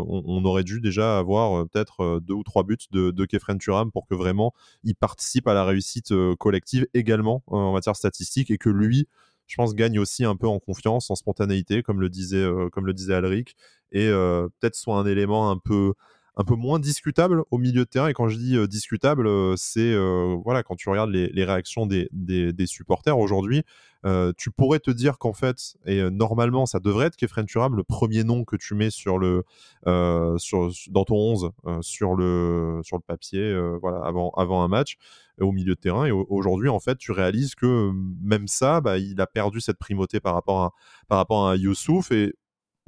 on, aurait dû déjà avoir peut-être deux ou trois buts de, de Kefren Turam pour que vraiment il participe à la réussite collective également en matière statistique et que lui je pense, gagne aussi un peu en confiance, en spontanéité, comme le disait, euh, comme le disait Alric, et euh, peut-être soit un élément un peu, un peu moins discutable au milieu de terrain. Et quand je dis euh, discutable, c'est voilà, quand tu regardes les, réactions des, des, des supporters aujourd'hui, tu pourrais te dire qu'en fait, et normalement, ça devrait être Kefren Turam, le premier nom que tu mets sur le, sur, dans ton 11 sur, le, sur le papier voilà, avant, avant un match au milieu de terrain. Et aujourd'hui, en fait, tu réalises que même ça, bah, il a perdu cette primauté par rapport à, par rapport à Youssouf. Et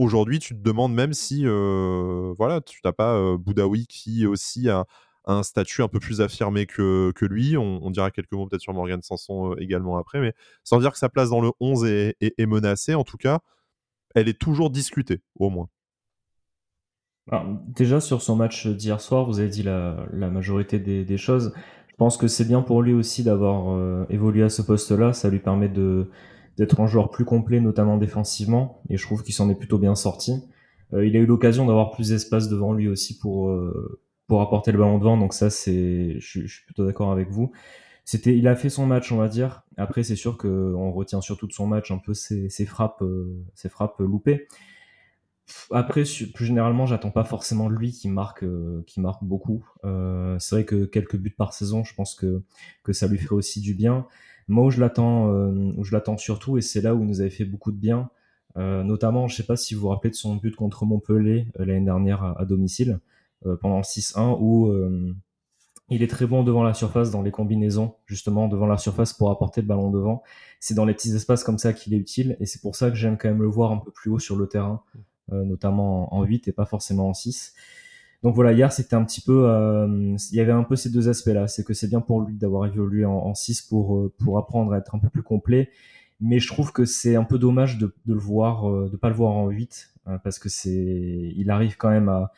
aujourd'hui, tu te demandes même si voilà, tu n'as pas Boudaoui qui aussi a un statut un peu plus affirmé que, que lui. On, dira quelques mots peut-être sur Morgan Sanson également après, mais sans dire que sa place dans le 11 est, menacée, en tout cas, elle est toujours discutée, au moins. déjà, sur son match d'hier soir, vous avez dit la, majorité des, des, choses. Je pense que c'est bien pour lui aussi d'avoir évolué à ce poste-là. Ça lui permet de d'être un joueur plus complet, notamment défensivement, et je trouve qu'il s'en est plutôt bien sorti. il a eu l'occasion d'avoir plus d'espace devant lui aussi pour pour apporter le ballon devant. Donc ça, c'est, je, suis plutôt d'accord avec vous. C'était, il a fait son match, on va dire. Après, c'est sûr qu'on retient surtout de son match un peu ses, frappes, ses frappes loupées. Après, plus généralement, j'attends pas forcément lui qui marque, euh, qui marque beaucoup. Euh, c'est vrai que quelques buts par saison, je pense que, que ça lui ferait aussi du bien. Moi, où je l'attends, euh, où je l'attends surtout, et c'est là où il nous avait fait beaucoup de bien, notamment, je sais pas si vous vous rappelez de son but contre Montpellier l'année dernière à, domicile, pendant le 6-1, où il est très bon devant la surface dans les combinaisons, justement devant la surface pour apporter le ballon devant. C'est dans les petits espaces comme ça qu'il est utile, et c'est pour ça que j'aime quand même le voir un peu plus haut sur le terrain. Euh, notamment en 8 et pas forcément en 6. Donc voilà, hier c'était un petit peu, euh, il y avait un peu ces deux aspects-là. C'est que c'est bien pour lui d'avoir évolué en, 6 pour euh, pour apprendre à être un peu plus complet, mais je trouve que c'est un peu dommage de, de le voir, de pas le voir en 8 parce que c'est, il arrive quand même à,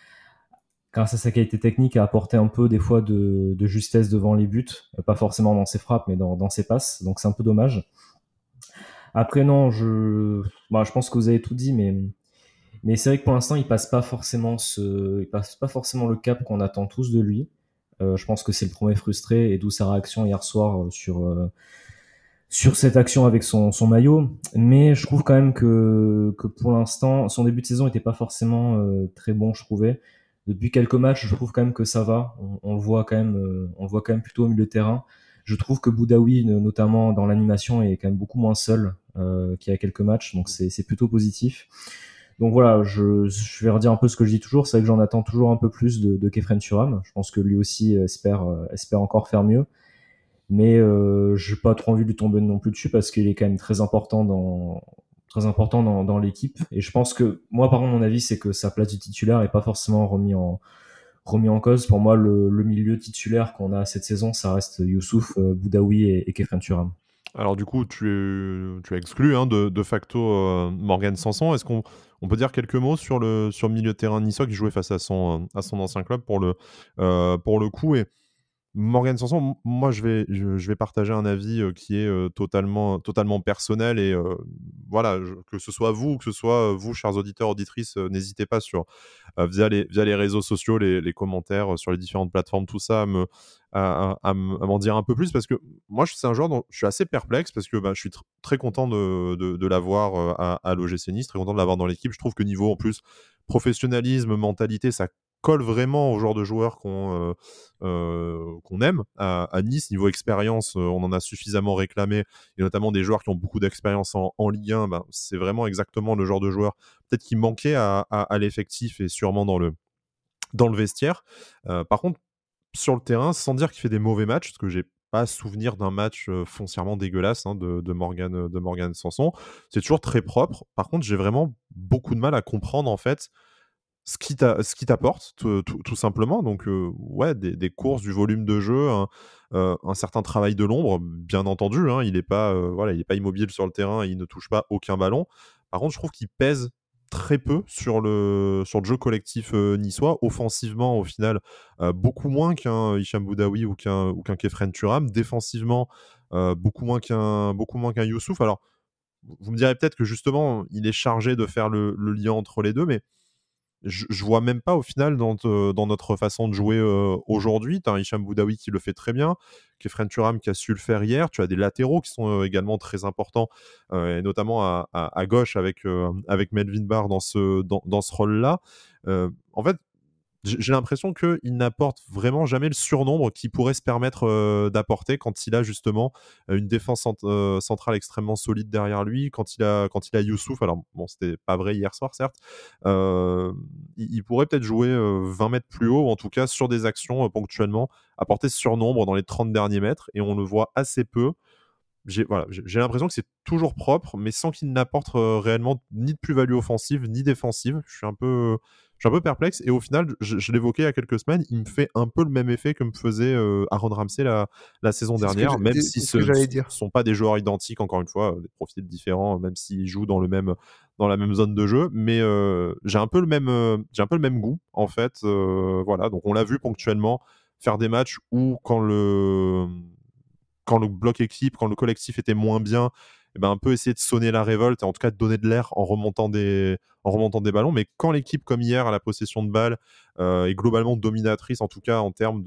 grâce à sa qualité technique, à apporter un peu des fois de, de justesse devant les buts, pas forcément dans ses frappes, mais dans, dans ses passes. Donc c'est un peu dommage. Après non, je, bah, je pense que vous avez tout dit, mais mais c'est vrai que pour l'instant, il passe pas forcément ce, il passe pas forcément le cap qu'on attend tous de lui. Euh, je pense que c'est le premier frustré et d'où sa réaction hier soir euh, sur euh, sur cette action avec son, son maillot. Mais je trouve quand même que que pour l'instant, son début de saison n'était pas forcément euh, très bon, je trouvais. Depuis quelques matchs, je trouve quand même que ça va. On, on le voit quand même, euh, on le voit quand même plutôt au milieu de terrain. Je trouve que Boudaoui, notamment dans l'animation, est quand même beaucoup moins seul qu'il y a quelques matchs, donc c'est plutôt positif. Donc voilà, je, je, vais redire un peu ce que je dis toujours. C'est vrai que j'en attends toujours un peu plus de, de Kefren Turam. Je pense que lui aussi espère, euh, espère encore faire mieux. Mais euh, j'ai pas trop envie de lui tomber non plus dessus parce qu'il est quand même très important dans, très important dans, l'équipe. Et je pense que moi, par contre, mon avis, c'est que sa place de titulaire est pas forcément remis en, remis en cause. Pour moi, le, le milieu titulaire qu'on a cette saison, ça reste Youssouf, euh, Boudaoui et, et Kefren Turam. Alors du coup, tu, tu as exclu hein, de, facto euh, Morgan Sanson. Est-ce qu'on on peut dire quelques mots sur le, milieu de terrain niçois qui jouait face à son, ancien club pour le, euh, coup? Et Morgan Sanson, moi je vais, partager un avis euh, qui est totalement, personnel et voilà, que ce soit vous ou que ce soit vous, chers auditeurs, auditrices, n'hésitez pas via, les, via les réseaux sociaux, les, les, commentaires sur les différentes plateformes, tout ça, me, à, m'en dire un peu plus parce que moi c'est un joueur dont je suis assez perplexe parce que bah, je suis très content de, de, l'avoir à, à l'OGC Nice, très content de l'avoir dans l'équipe. Je trouve que niveau en plus professionnalisme, mentalité, ça colle vraiment au genre de joueur qu'on euh, euh, qu'on aime. À, Nice, niveau expérience, euh, on en a suffisamment réclamé, et notamment des joueurs qui ont beaucoup d'expérience en, en, Ligue 1. Ben, c'est vraiment exactement le genre de joueur peut-être qui manquait à, à, l'effectif et sûrement dans le, dans le vestiaire. par contre, sur le terrain, sans dire qu'il fait des mauvais matchs, parce que j'ai pas souvenir d'un match foncièrement dégueulasse hein, de, de, Morgan, de Morgan Sanson. C'est toujours très propre. Par contre, j'ai vraiment beaucoup de mal à comprendre en fait ce qui t'apporte tout, simplement. Donc, ouais, des, courses, du volume de jeu, un, certain travail de l'ombre, bien entendu. Hein, il n'est pas, voilà, il pas immobile sur le terrain, il ne touche pas aucun ballon. Par contre, je trouve qu'il pèse très peu sur le, jeu collectif niçois. Offensivement, au final, beaucoup moins qu'un Hicham Boudaoui ou qu'un ou Kefren Turam. Défensivement, beaucoup moins qu'un beaucoup moins qu'un Youssouf. Alors, vous me direz peut-être que justement, il est chargé de faire le lien entre les deux, mais je, vois même pas au final dans, notre façon de jouer aujourd'hui. Tu as Hicham Boudaoui qui le fait très bien, Kefren Turam qui a su le faire hier. Tu as des latéraux qui sont également très importants, et notamment à, gauche avec, avec Melvin Barr dans ce, dans ce rôle-là. en fait, j'ai l'impression qu'il n'apporte vraiment jamais le surnombre qu'il pourrait se permettre euh, d'apporter quand il a justement euh, une défense euh, centrale extrêmement solide derrière lui, quand il a, quand il a Youssouf. Alors, bon, c'était pas vrai hier soir, certes. il, pourrait peut-être jouer 20 mètres plus haut, ou en tout cas sur des actions ponctuellement, apporter ce surnombre dans les 30 derniers mètres, et on le voit assez peu j'ai voilà, l'impression que c'est toujours propre, mais sans qu'il n'apporte réellement ni de plus-value offensive ni défensive. Je suis un peu, je suis un peu perplexe. Et au final, je, l'évoquais il y a quelques semaines, il me fait un peu le même effet que me faisait euh, Aaron Ramsey la, la saison dernière, même si ce ne sont pas des joueurs identiques, encore une fois, des profils différents, même s'ils jouent dans, le même, dans la même zone de jeu. Mais euh, j'ai un, peu le même, euh, j'ai un peu le même goût, en fait. voilà, donc on l'a vu ponctuellement faire des matchs où, quand le, quand le bloc équipe, quand le collectif était moins bien, eh ben, un peu essayer de sonner la révolte, en tout cas de donner de l'air en remontant des, en remontant des ballons. Mais quand l'équipe, comme hier, a la possession de balle, euh, est globalement dominatrice, en tout cas en termes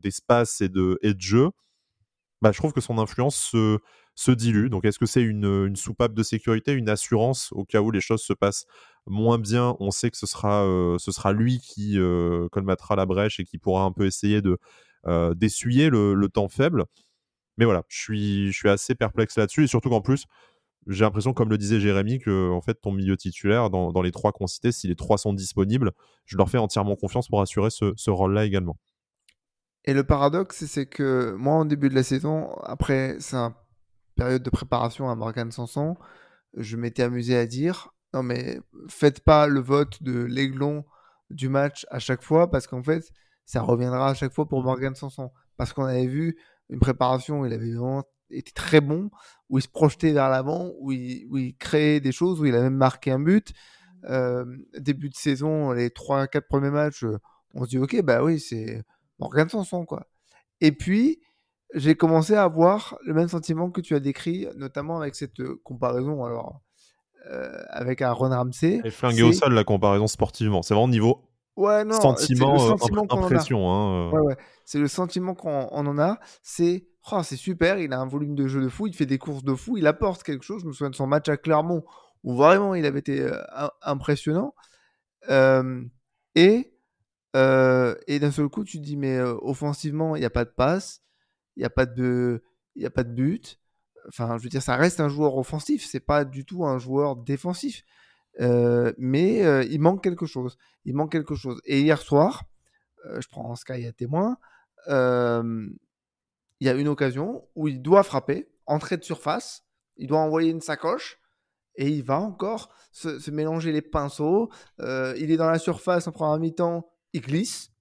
d'espace et, de, et de jeu, bah, je trouve que son influence se, se dilue. Donc, est-ce que c'est une, une, soupape de sécurité, une assurance au cas où les choses se passent moins bien? On sait que ce sera, euh, ce sera lui qui euh, colmatera la brèche et qui pourra un peu essayer de d'essuyer le, le, temps faible. Mais voilà, je suis, je suis assez perplexe là-dessus et surtout qu'en plus, j'ai l'impression, comme le disait Jérémy, que en fait, ton milieu titulaire, dans, dans les trois qu'on citait, si les trois sont disponibles, je leur fais entièrement confiance pour assurer ce, ce rôle-là également. Et le paradoxe, c'est que moi, au début de la saison, après, un période de préparation à Morgan Sanson, je m'étais amusé à dire non, mais faites pas le vote de l'aiglon du match à chaque fois parce qu'en fait, ça reviendra à chaque fois pour Morgan Sanson. Parce qu'on avait vu une préparation où il avait vraiment été très bon, où il se projetait vers l'avant, où il, où il créait des choses, où il a même marqué un but. Euh, début de saison, les 3-4 premiers matchs, on se dit ok, bah oui, c'est Morgan Sanson, quoi. Et puis, j'ai commencé à avoir le même sentiment que tu as décrit, notamment avec cette euh, comparaison alors, euh, avec un Ron Ramsey. Et flingué au sol la comparaison sportivement. C'est vraiment niveau ouais, non, sentiment, euh, sentiment impression. Hein, ouais, ouais. C'est le sentiment qu'on en a. C'est oh, c'est super, il a un volume de jeu de fou, il fait des courses de fou, il apporte quelque chose. Je me souviens de son match à Clermont où vraiment il avait été impressionnant. et et d'un seul coup, tu te dis, mais offensivement, il n'y a pas de passe, il n'y a pas de, il a pas de but. Enfin, je veux dire, ça reste un joueur offensif, c'est pas du tout un joueur défensif. Mais il manque quelque chose. Il manque quelque chose. Et hier soir, je prends Sky à témoin, il y a une occasion où il doit frapper, entrer de surface, il doit envoyer une sacoche, et il va encore se, se mélanger les pinceaux. il est dans la surface en première mi-temps, il glisse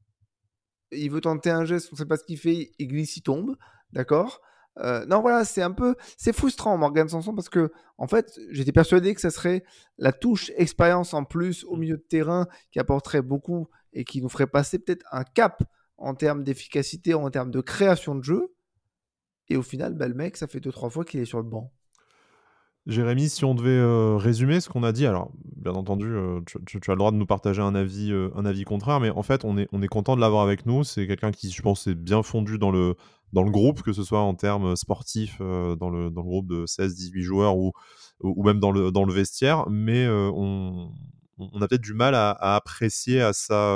il veut tenter un geste, on ne sait pas ce qu'il fait, il glisse, il tombe, d'accord? Euh, non, voilà, c'est un peu, c'est frustrant Morgan Sanson parce que en fait, j'étais persuadé que ça serait la touche expérience en plus au milieu de terrain qui apporterait beaucoup et qui nous ferait passer peut-être un cap en termes d'efficacité, en termes de création de jeu. Et au final, bah, le mec, ça fait deux trois fois qu'il est sur le banc. Jérémy, si on devait euh, résumer ce qu'on a dit, alors bien entendu, euh, tu, as le droit de nous partager un avis, euh, un avis contraire, mais en fait, on est, on est content de l'avoir avec nous. C'est quelqu'un qui, je pense, est bien fondu dans le, dans le groupe, que ce soit en termes sportifs, dans, le, dans le groupe de 16-18 joueurs ou, ou même dans le, dans le vestiaire, mais on, on a peut-être du mal à, apprécier à sa,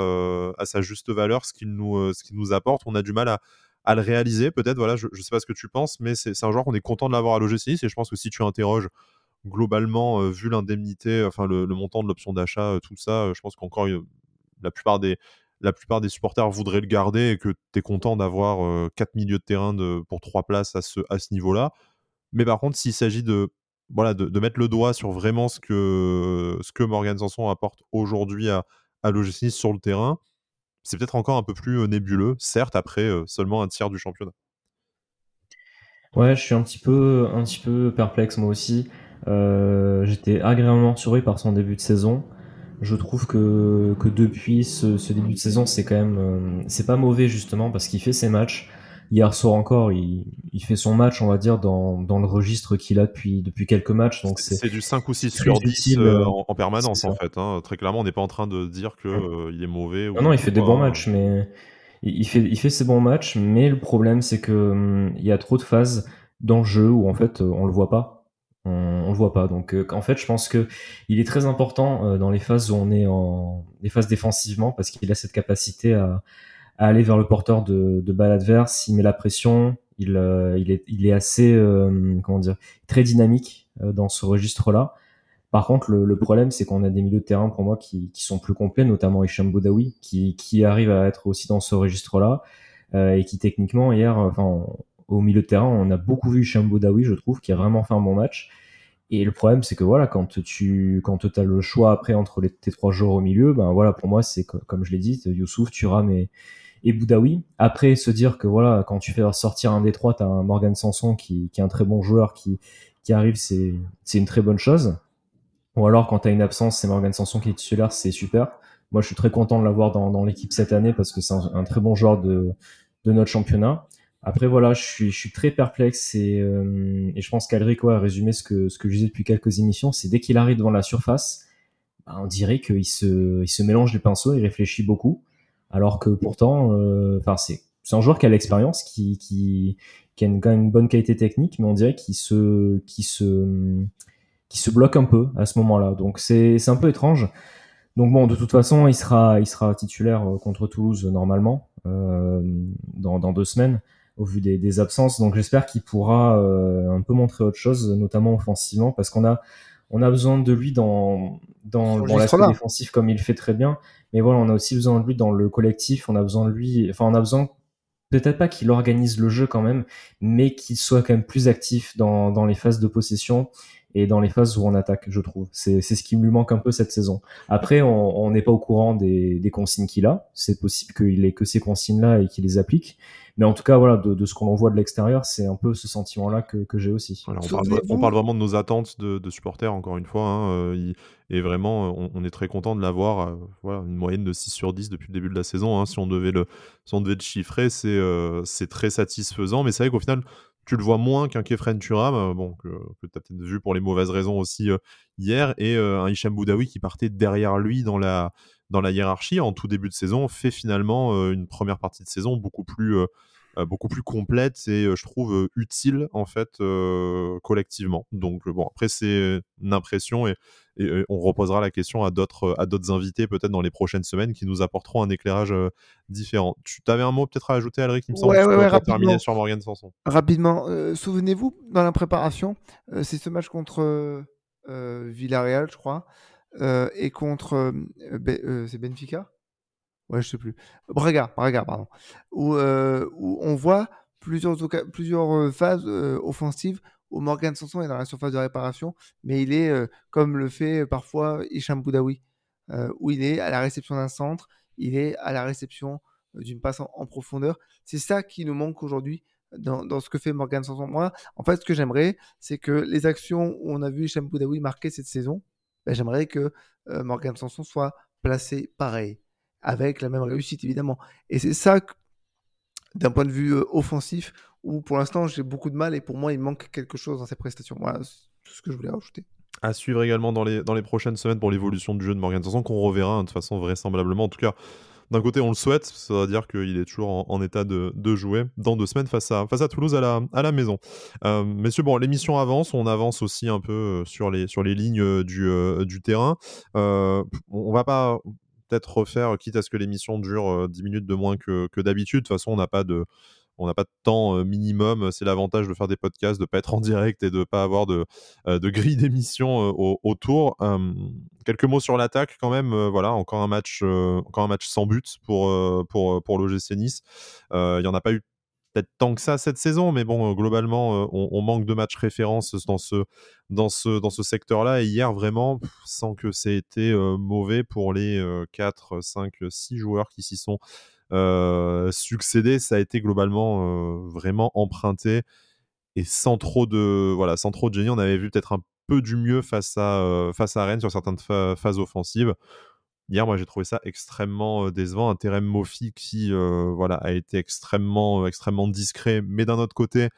à sa juste valeur ce qu'il nous, ce qu'il nous apporte. On a du mal à, à le réaliser. Peut-être, voilà, je ne sais pas ce que tu penses, mais c'est un joueur qu'on est content de l'avoir à l'OGC et je pense que si tu interroges globalement, euh, vu l'indemnité, enfin le, montant de l'option d'achat, euh, tout ça, euh, je pense qu'encore la plupart des la plupart des supporters voudraient le garder et que tu es content d'avoir quatre milieux de terrain pour trois places à ce, niveau-là. Mais par contre, s'il s'agit de, mettre le doigt sur vraiment ce que, ce que Morgan Sanson apporte aujourd'hui à, à sur le terrain, c'est peut-être encore un peu plus nébuleux, certes, après seulement un tiers du championnat. Ouais, je suis un petit peu, un petit peu perplexe moi aussi. J'étais agréablement surpris par son début de saison. Je trouve que, que depuis ce, ce début de saison, c'est quand même, c'est pas mauvais justement parce qu'il fait ses matchs. Hier soir encore, il, il, fait son match, on va dire, dans, dans le registre qu'il a depuis, depuis quelques matchs. Donc c'est du 5 ou 6 sur 10 euh, en, permanence, en fait. Hein. Très clairement, on n'est pas en train de dire qu'il euh, il est mauvais. Non, non, il fait des bons matchs, mais il, fait, il fait ses bons matchs. Mais le problème, c'est que hum, il y a trop de phases dans le jeu où, en fait, on le voit pas. On, on le voit pas. Donc, euh, en fait, je pense que il est très important dans les phases où on est en les phases défensivement parce qu'il a cette capacité à à aller vers le porteur de, de balle adverse. Il met la pression. Il, euh, il, est, il est assez, euh, comment dire, très dynamique euh, dans ce registre-là. Par contre, le, le problème, c'est qu'on a des milieux de terrain pour moi qui, qui sont plus complets, notamment Hicham Boudaoui, qui, qui arrive à être aussi dans ce registre-là et qui techniquement hier, enfin, au milieu de terrain, on a beaucoup vu Boudaoui, je trouve, qui a vraiment fait un bon match. Et le problème, c'est que voilà, quand tu quand as le choix après entre les, tes trois joueurs au milieu, ben voilà, pour moi, c'est comme je l'ai dit, Youssouf, Thuram et, et Boudaoui. Après, se dire que voilà, quand tu fais sortir un des trois, tu as un Morgan Sanson qui, qui est un très bon joueur qui, qui arrive, c'est une très bonne chose. Ou alors, quand tu as une absence, c'est Morgan Sanson qui est titulaire, c'est super. Moi, je suis très content de l'avoir dans, dans l'équipe cette année parce que c'est un, très bon joueur de, de notre championnat. Après, voilà, je suis, très perplexe et, et je pense qu'Alrico a résumé ce que, je disais depuis quelques émissions. C'est dès qu'il arrive devant la surface, bah, on dirait qu'il se, mélange les pinceaux, il réfléchit beaucoup. Alors que pourtant, enfin, c'est, un joueur qui a l'expérience, qui, a une, quand même une bonne qualité technique, mais on dirait qu'il se, bloque un peu à ce moment-là. Donc c'est, un peu étrange. Donc bon, de toute façon, il sera, titulaire euh, contre Toulouse normalement euh, dans, deux semaines au vu des, des absences. Donc j'espère qu'il pourra euh, un peu montrer autre chose, notamment offensivement, parce qu'on a, on a besoin de lui dans, dans, dans l'aspect défensif comme il fait très bien. Mais voilà, on a aussi besoin de lui dans le collectif. On a besoin de lui, enfin, on a besoin peut-être pas qu'il organise le jeu quand même, mais qu'il soit quand même plus actif dans, dans les phases de possession et dans les phases où on attaque, je trouve. C'est ce qui lui manque un peu cette saison. Après, on n'est pas au courant des, des consignes qu'il a. C'est possible qu'il ait que ces consignes-là et qu'il les applique. Mais en tout cas, voilà, de, de ce qu'on en voit de l'extérieur, c'est un peu ce sentiment-là que, que j'ai aussi. on, parle, on, parle, vraiment de nos attentes de, de supporters, encore une fois. Hein, euh, et vraiment, on, on, est très content de l'avoir. Euh, voilà, une moyenne de 6 sur 10 depuis le début de la saison. Hein, si, on devait le, si on devait le chiffrer, c'est euh, c'est très satisfaisant. Mais c'est vrai qu'au final, tu le vois moins qu'un Kefren Turam, euh, bon, que, que tu as peut-être vu pour les mauvaises raisons aussi euh, hier, et euh, un Hicham Boudaoui qui partait derrière lui dans la, dans la hiérarchie en tout début de saison, fait finalement une première partie de saison beaucoup plus beaucoup plus complète et je trouve utile en fait collectivement. Donc bon après c'est une impression et, on reposera la question à d'autres à d'autres invités peut-être dans les prochaines semaines qui nous apporteront un éclairage différent. Tu avais un mot peut-être à ajouter Alric? Il me semble ouais, terminer sur Morgan Sanson. Rapidement, souvenez-vous dans la préparation, c'est ce match contre Villarreal je crois et contre c'est Benfica? Ouais, je sais plus. Braga, Braga, pardon. Où, euh, on voit plusieurs, euh, phases euh, offensives où Morgan Sanson est dans la surface de réparation, mais il est, comme le fait parfois Hicham Boudaoui, où il est à la réception d'un centre, il est à la réception d'une passe en, profondeur. C'est ça qui nous manque aujourd'hui dans, dans, ce que fait Morgan Sanson. Moi, en fait, ce que j'aimerais, c'est que les actions où on a vu Hicham Boudaoui marquer cette saison, ben, j'aimerais que Morgan Sanson soit placé pareil avec la même réussite, évidemment. Et c'est ça, d'un point de vue euh, offensif, où pour l'instant j'ai beaucoup de mal et pour moi il manque quelque chose dans ses prestations. Voilà, tout ce que je voulais rajouter. À suivre également dans les, dans les prochaines semaines pour l'évolution du jeu de Morgan Sanson, qu'on reverra hein, de façon vraisemblablement. En tout cas, d'un côté, on le souhaite, ça veut dire qu'il est toujours en, état de, de, jouer dans deux semaines face à, face à Toulouse à la, à la maison. Euh, messieurs, bon, l'émission avance, on avance aussi un peu euh, sur les, sur les lignes du, du terrain. Euh, on va pas peut-être refaire, quitte à ce que l'émission dure 10 minutes de moins que, d'habitude. De toute façon, on n'a pas de, on n'a pas de temps minimum. C'est l'avantage de faire des podcasts, de pas être en direct et de pas avoir de, de grille [LAUGHS] d'émission autour. quelques mots sur l'attaque quand même. voilà, encore un match, encore un match sans but pour pour pour l'OGC Nice. Il y en a pas eu peut-être tant que ça cette saison, mais bon, globalement, on, manque de matchs références dans ce, dans ce, dans ce secteur-là. Et hier, vraiment, sans que ça ait été mauvais pour les 4, 5, 6 joueurs qui s'y sont succédés, ça a été globalement vraiment emprunté et sans trop de, voilà, sans trop de génie. On avait vu peut-être un peu du mieux face à, face à Rennes sur certaines phases offensives. Hier, moi, j'ai trouvé ça extrêmement décevant. Un Terem Mofi qui voilà, a été extrêmement, extrêmement discret. Mais d'un autre côté,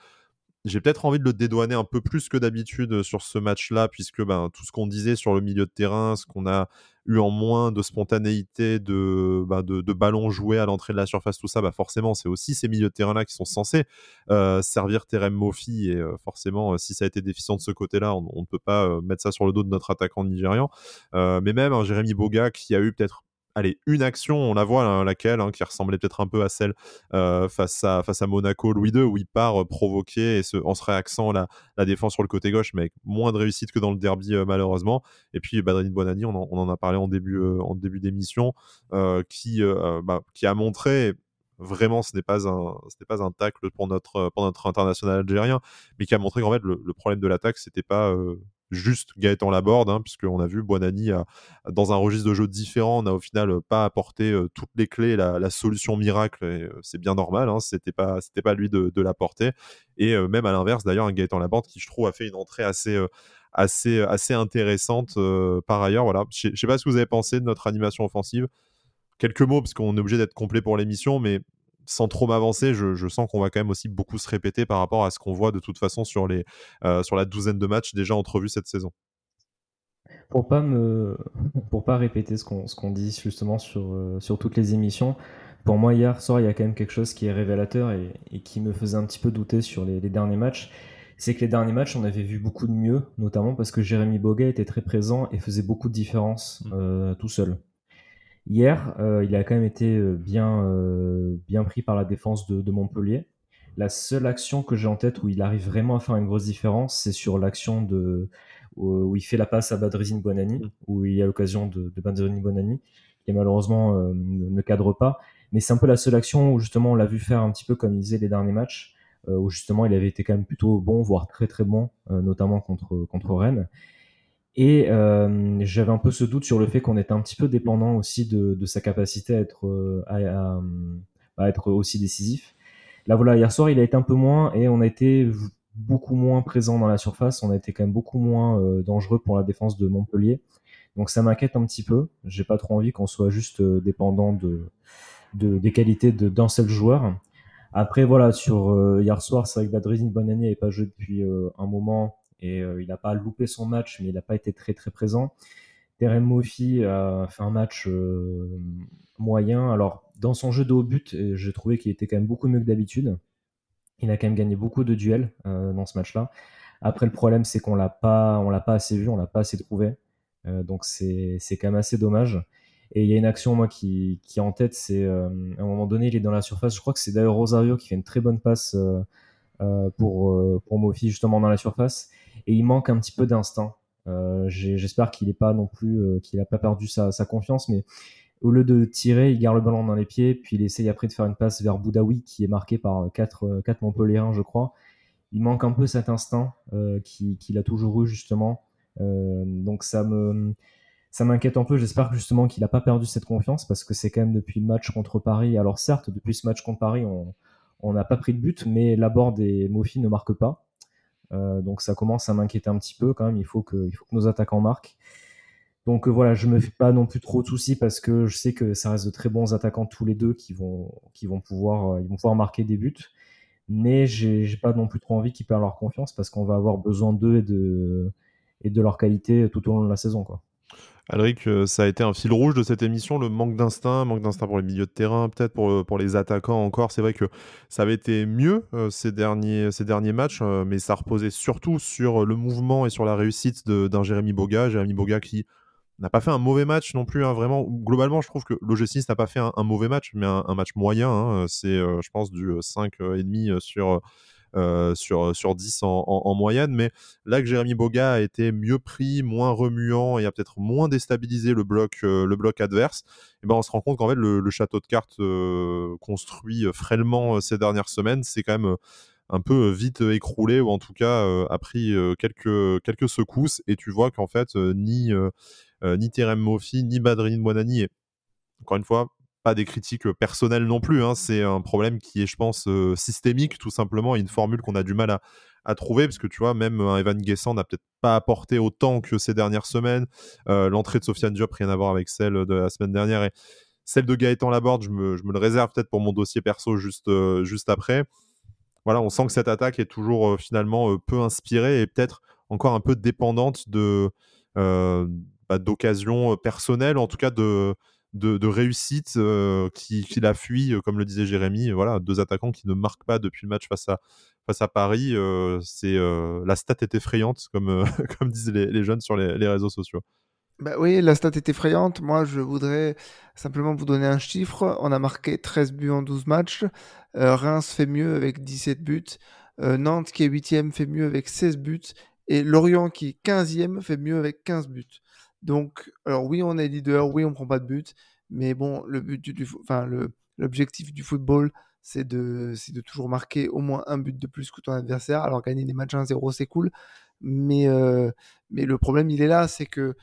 j'ai peut-être envie de le dédouaner un peu plus que d'habitude sur ce match-là, puisque ben, tout ce qu'on disait sur le milieu de terrain, ce qu'on a eu en moins de spontanéité, de, ben, de, ballons joués à l'entrée de la surface, tout ça, bah forcément, c'est aussi ces milieux de terrain-là qui sont censés euh, servir Terem Mofi. Et euh, forcément, si ça a été déficient de ce côté-là, on, ne peut pas euh, mettre ça sur le dos de notre attaquant nigérian. mais même un Jérémy Boga qui a eu peut-être allez, une action, on la voit, hein, laquelle, hein, qui ressemblait peut-être un peu à celle euh, face, à, face à Monaco Louis II, où il part euh, provoquer et en se réaxant la, la, défense sur le côté gauche, mais avec moins de réussite que dans le derby, euh, malheureusement. Et puis, Badrini Bonani, on en, on en, a parlé en début, d'émission, qui, bah, qui a montré vraiment ce n'est pas un ce pas un tacle pour notre pour notre international algérien mais qui a montré qu'en fait le, le problème de l'attaque c'était pas juste Gaëtan Laborde, hein, puisqu'on a vu Buonani dans un registre de jeu différent, n'a au final euh, pas apporté euh, toutes les clés, la, solution miracle, et euh, c'est bien normal, hein, c'était pas c'était pas lui de, l'apporter. Et même à l'inverse, d'ailleurs, un Gaëtan Laborde qui je trouve a fait une entrée assez assez assez intéressante par ailleurs. Voilà, je sais pas ce que vous avez pensé de notre animation offensive. Quelques mots, parce qu'on est obligé d'être complet pour l'émission, mais sans trop m'avancer, je, sens qu'on va quand même aussi beaucoup se répéter par rapport à ce qu'on voit de toute façon sur, les, sur la douzaine de matchs déjà entrevus cette saison. Pour pas me, [LAUGHS] pour pas répéter ce qu'on, ce qu'on dit justement sur, sur toutes les émissions, pour moi hier soir il y a quand même quelque chose qui est révélateur et, qui me faisait un petit peu douter sur les, derniers matchs. C'est que les derniers matchs on avait vu beaucoup de mieux, notamment parce que Jérémy Boga était très présent et faisait beaucoup de différence mmh. tout seul. Hier, euh, il a quand même été euh, bien, euh, bien pris par la défense de, Montpellier. La seule action que j'ai en tête où il arrive vraiment à faire une grosse différence, c'est sur l'action de où, il fait la passe à Badrizine Bonani, mm. où il y a l'occasion de, de Badrizine Bonani, qui malheureusement ne, cadre pas. Mais c'est un peu la seule action où justement on l'a vu faire un petit peu comme il disait les derniers matchs, où justement il avait été quand même plutôt bon, voire très très bon, notamment contre, contre Rennes. Et euh, j'avais un peu ce doute sur le fait qu'on était un petit peu dépendant aussi de, de sa capacité à être, euh, à, à, être aussi décisif. Là voilà, hier soir il a été un peu moins et on a été beaucoup moins présent dans la surface. On a été quand même beaucoup moins euh, dangereux pour la défense de Montpellier. Donc ça m'inquiète un petit peu. J'ai pas trop envie qu'on soit juste euh, dépendant de, de des qualités d'un seul joueur. Après voilà, sur hier soir, c'est vrai que Badrizine Bonani n'avait pas joué depuis un moment et euh, il n'a pas loupé son match, mais il n'a pas été très très présent. Terem Mofi a fait un match euh, moyen. Alors, dans son jeu de haut but, euh, j'ai trouvé qu'il était quand même beaucoup mieux que d'habitude. Il a quand même gagné beaucoup de duels dans ce match-là. Après, le problème, c'est qu'on l'a pas, l'a pas assez vu, on l'a pas assez trouvé. donc, c'est, c'est quand même assez dommage. Et il y a une action, moi, qui, qui est en tête, c'est à un moment donné, il est dans la surface. Je crois que c'est d'ailleurs Rosario qui fait une très bonne passe pour, pour Mofi, justement, dans la surface et il manque un petit peu d'instinct. Euh, j'espère qu'il n'est pas non plus, euh, qu'il n'a pas perdu sa, confiance, mais au lieu de tirer, il garde le ballon dans les pieds, puis il essaye après de faire une passe vers Boudaoui qui est marqué par 4, 4 Montpellierins, je crois. Il manque un peu cet instinct euh, qu'il a toujours eu justement. donc ça ça m'inquiète un peu. J'espère justement qu'il n'a pas perdu cette confiance parce que c'est quand même depuis le match contre Paris. Alors certes, depuis ce match contre Paris, on n'a pas pris de but, mais Laborde et Mofi ne marquent pas. Euh, donc ça commence à m'inquiéter un petit peu quand même. Il faut que, nos attaquants marquent. Donc euh, voilà, je me fais pas non plus trop de soucis parce que je sais que ça reste de très bons attaquants tous les deux qui vont, euh, pouvoir marquer des buts. Mais j'ai pas non plus trop envie qu'ils perdent leur confiance parce qu'on va avoir besoin d'eux et de, leur qualité tout au long de la saison. Alric, euh, ça a été un fil rouge de cette émission, le manque d'instinct, manque d'instinct pour les milieux de terrain, peut-être pour, euh, pour les attaquants encore. C'est vrai que ça avait été mieux euh, ces, derniers, ces derniers matchs, mais ça reposait surtout sur le mouvement et sur la réussite d'un Jérémy Boga. Jérémy Boga qui n'a pas fait un mauvais match non plus, hein, vraiment. Globalement, je trouve que l'OGC n'a pas fait un, mauvais match, mais un, match moyen. Hein. C'est, je pense, du 5,5 sur euh, sur, sur 10 en, moyenne. Mais là que Jérémy Boga a été mieux pris, moins remuant et a peut-être moins déstabilisé le bloc, euh, le bloc adverse, et eh ben on se rend compte qu'en fait le, château de cartes euh, construit frêlement ces dernières semaines, c'est quand même un peu vite écroulé ou en tout cas a pris quelques, quelques secousses et tu vois qu'en fait ni, ni Terem Mofi ni Badrine Bonani et encore une fois pas des critiques personnelles non plus. Hein. C'est un problème qui est, je pense, systémique, tout simplement, et une formule qu'on a du mal à, trouver, parce que tu vois, même un Evan Guessant n'a peut-être pas apporté autant que ces dernières semaines. L'entrée de Sofiane Diop, rien à voir avec celle de la semaine dernière. Et celle de Gaëtan Laborde, je me, je me le réserve peut-être pour mon dossier perso juste, juste après. Voilà, on sent que cette attaque est toujours finalement peu inspirée et peut-être encore un peu dépendante de bah, d'occasions personnelles, en tout cas de de, réussite euh, qui, la fuit, euh, comme le disait Jérémy. Voilà, deux attaquants qui ne marquent pas depuis le match face à, Paris. Euh, la stat est effrayante, comme, [LAUGHS] comme disent les, jeunes sur les, réseaux sociaux. Bah oui, la stat est effrayante. Moi, je voudrais simplement vous donner un chiffre. On a marqué 13 buts en 12 matchs. Reims fait mieux avec 17 buts. Nantes, qui est 8 fait mieux avec 16 buts. Et Lorient, qui est 15e, fait mieux avec 15 buts. Donc, alors oui, on est leader, oui, on prend pas de but, mais bon, le but du, enfin, l'objectif du football, c'est de, de toujours marquer au moins un but de plus que ton adversaire. Alors gagner des matchs 1-0, c'est cool, mais, euh, mais le problème, il est là, c'est que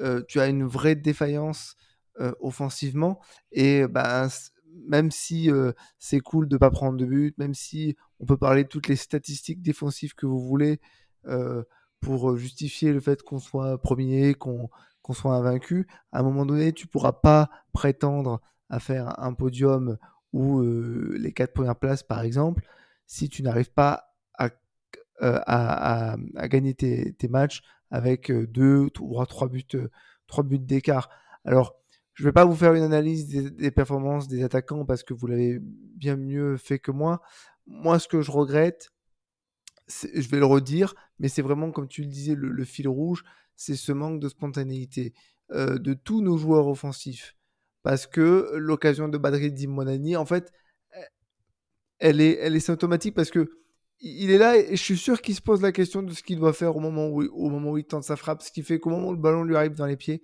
euh, tu as une vraie défaillance euh, offensivement, et ben, même si c'est cool de pas prendre de but, même si on peut parler de toutes les statistiques défensives que vous voulez, pour justifier le fait qu'on soit premier, qu'on soit invaincu, à un moment donné, tu pourras pas prétendre à faire un podium ou les quatre premières places, par exemple, si tu n'arrives pas à, à, gagner tes, matchs avec deux ou trois buts, trois buts d'écart. Alors, je ne vais pas vous faire une analyse des, performances des attaquants parce que vous l'avez bien mieux fait que moi. Moi, ce que je regrette, je vais le redire, mais c'est vraiment, comme tu le disais, le, fil rouge, c'est ce manque de spontanéité de tous nos joueurs offensifs. Parce que l'occasion de Badri Dimonani, en fait, elle est, elle est symptomatique parce que il est là et je suis sûr qu'il se pose la question de ce qu'il doit faire au moment où, au moment où il tente sa frappe, ce qui fait qu'au moment où le ballon lui arrive dans les pieds,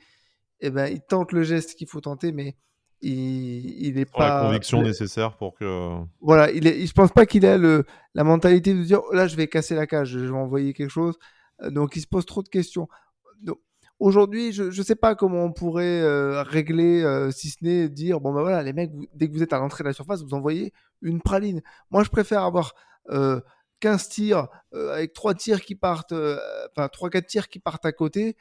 eh ben, il tente le geste qu'il faut tenter, mais il, n'est pas. La conviction nécessaire pour que. Voilà, il est, je pense pas qu'il ait le, la mentalité de dire oh, là, je vais casser la cage, je vais envoyer quelque chose. Euh, donc, il se pose trop de questions. Aujourd'hui, je ne sais pas comment on pourrait euh, régler, euh, si ce n'est dire bon, ben voilà, les mecs, dès que vous êtes à l'entrée de la surface, vous envoyez une praline. Moi, je préfère avoir 15 tirs avec 3 tirs qui partent, enfin 3-4 tirs qui partent à côté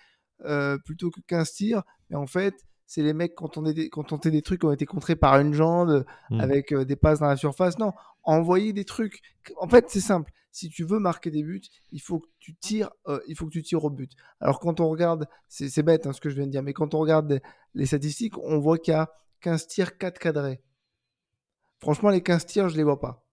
plutôt que 15 tirs. Mais en fait, c'est les mecs quand on, est quand on fait des trucs qui ont été contrés par une jambe mmh. avec des passes dans la surface. Non, envoyer des trucs. En fait, c'est simple. Si tu veux marquer des buts, il faut que tu tires, il faut que tu tires au but. Alors quand on regarde, c'est bête hein, ce que je viens de dire, mais quand on regarde les statistiques, on voit qu'il y a 15 tirs, 4 cadrés. Franchement, les 15 tirs, je les vois pas.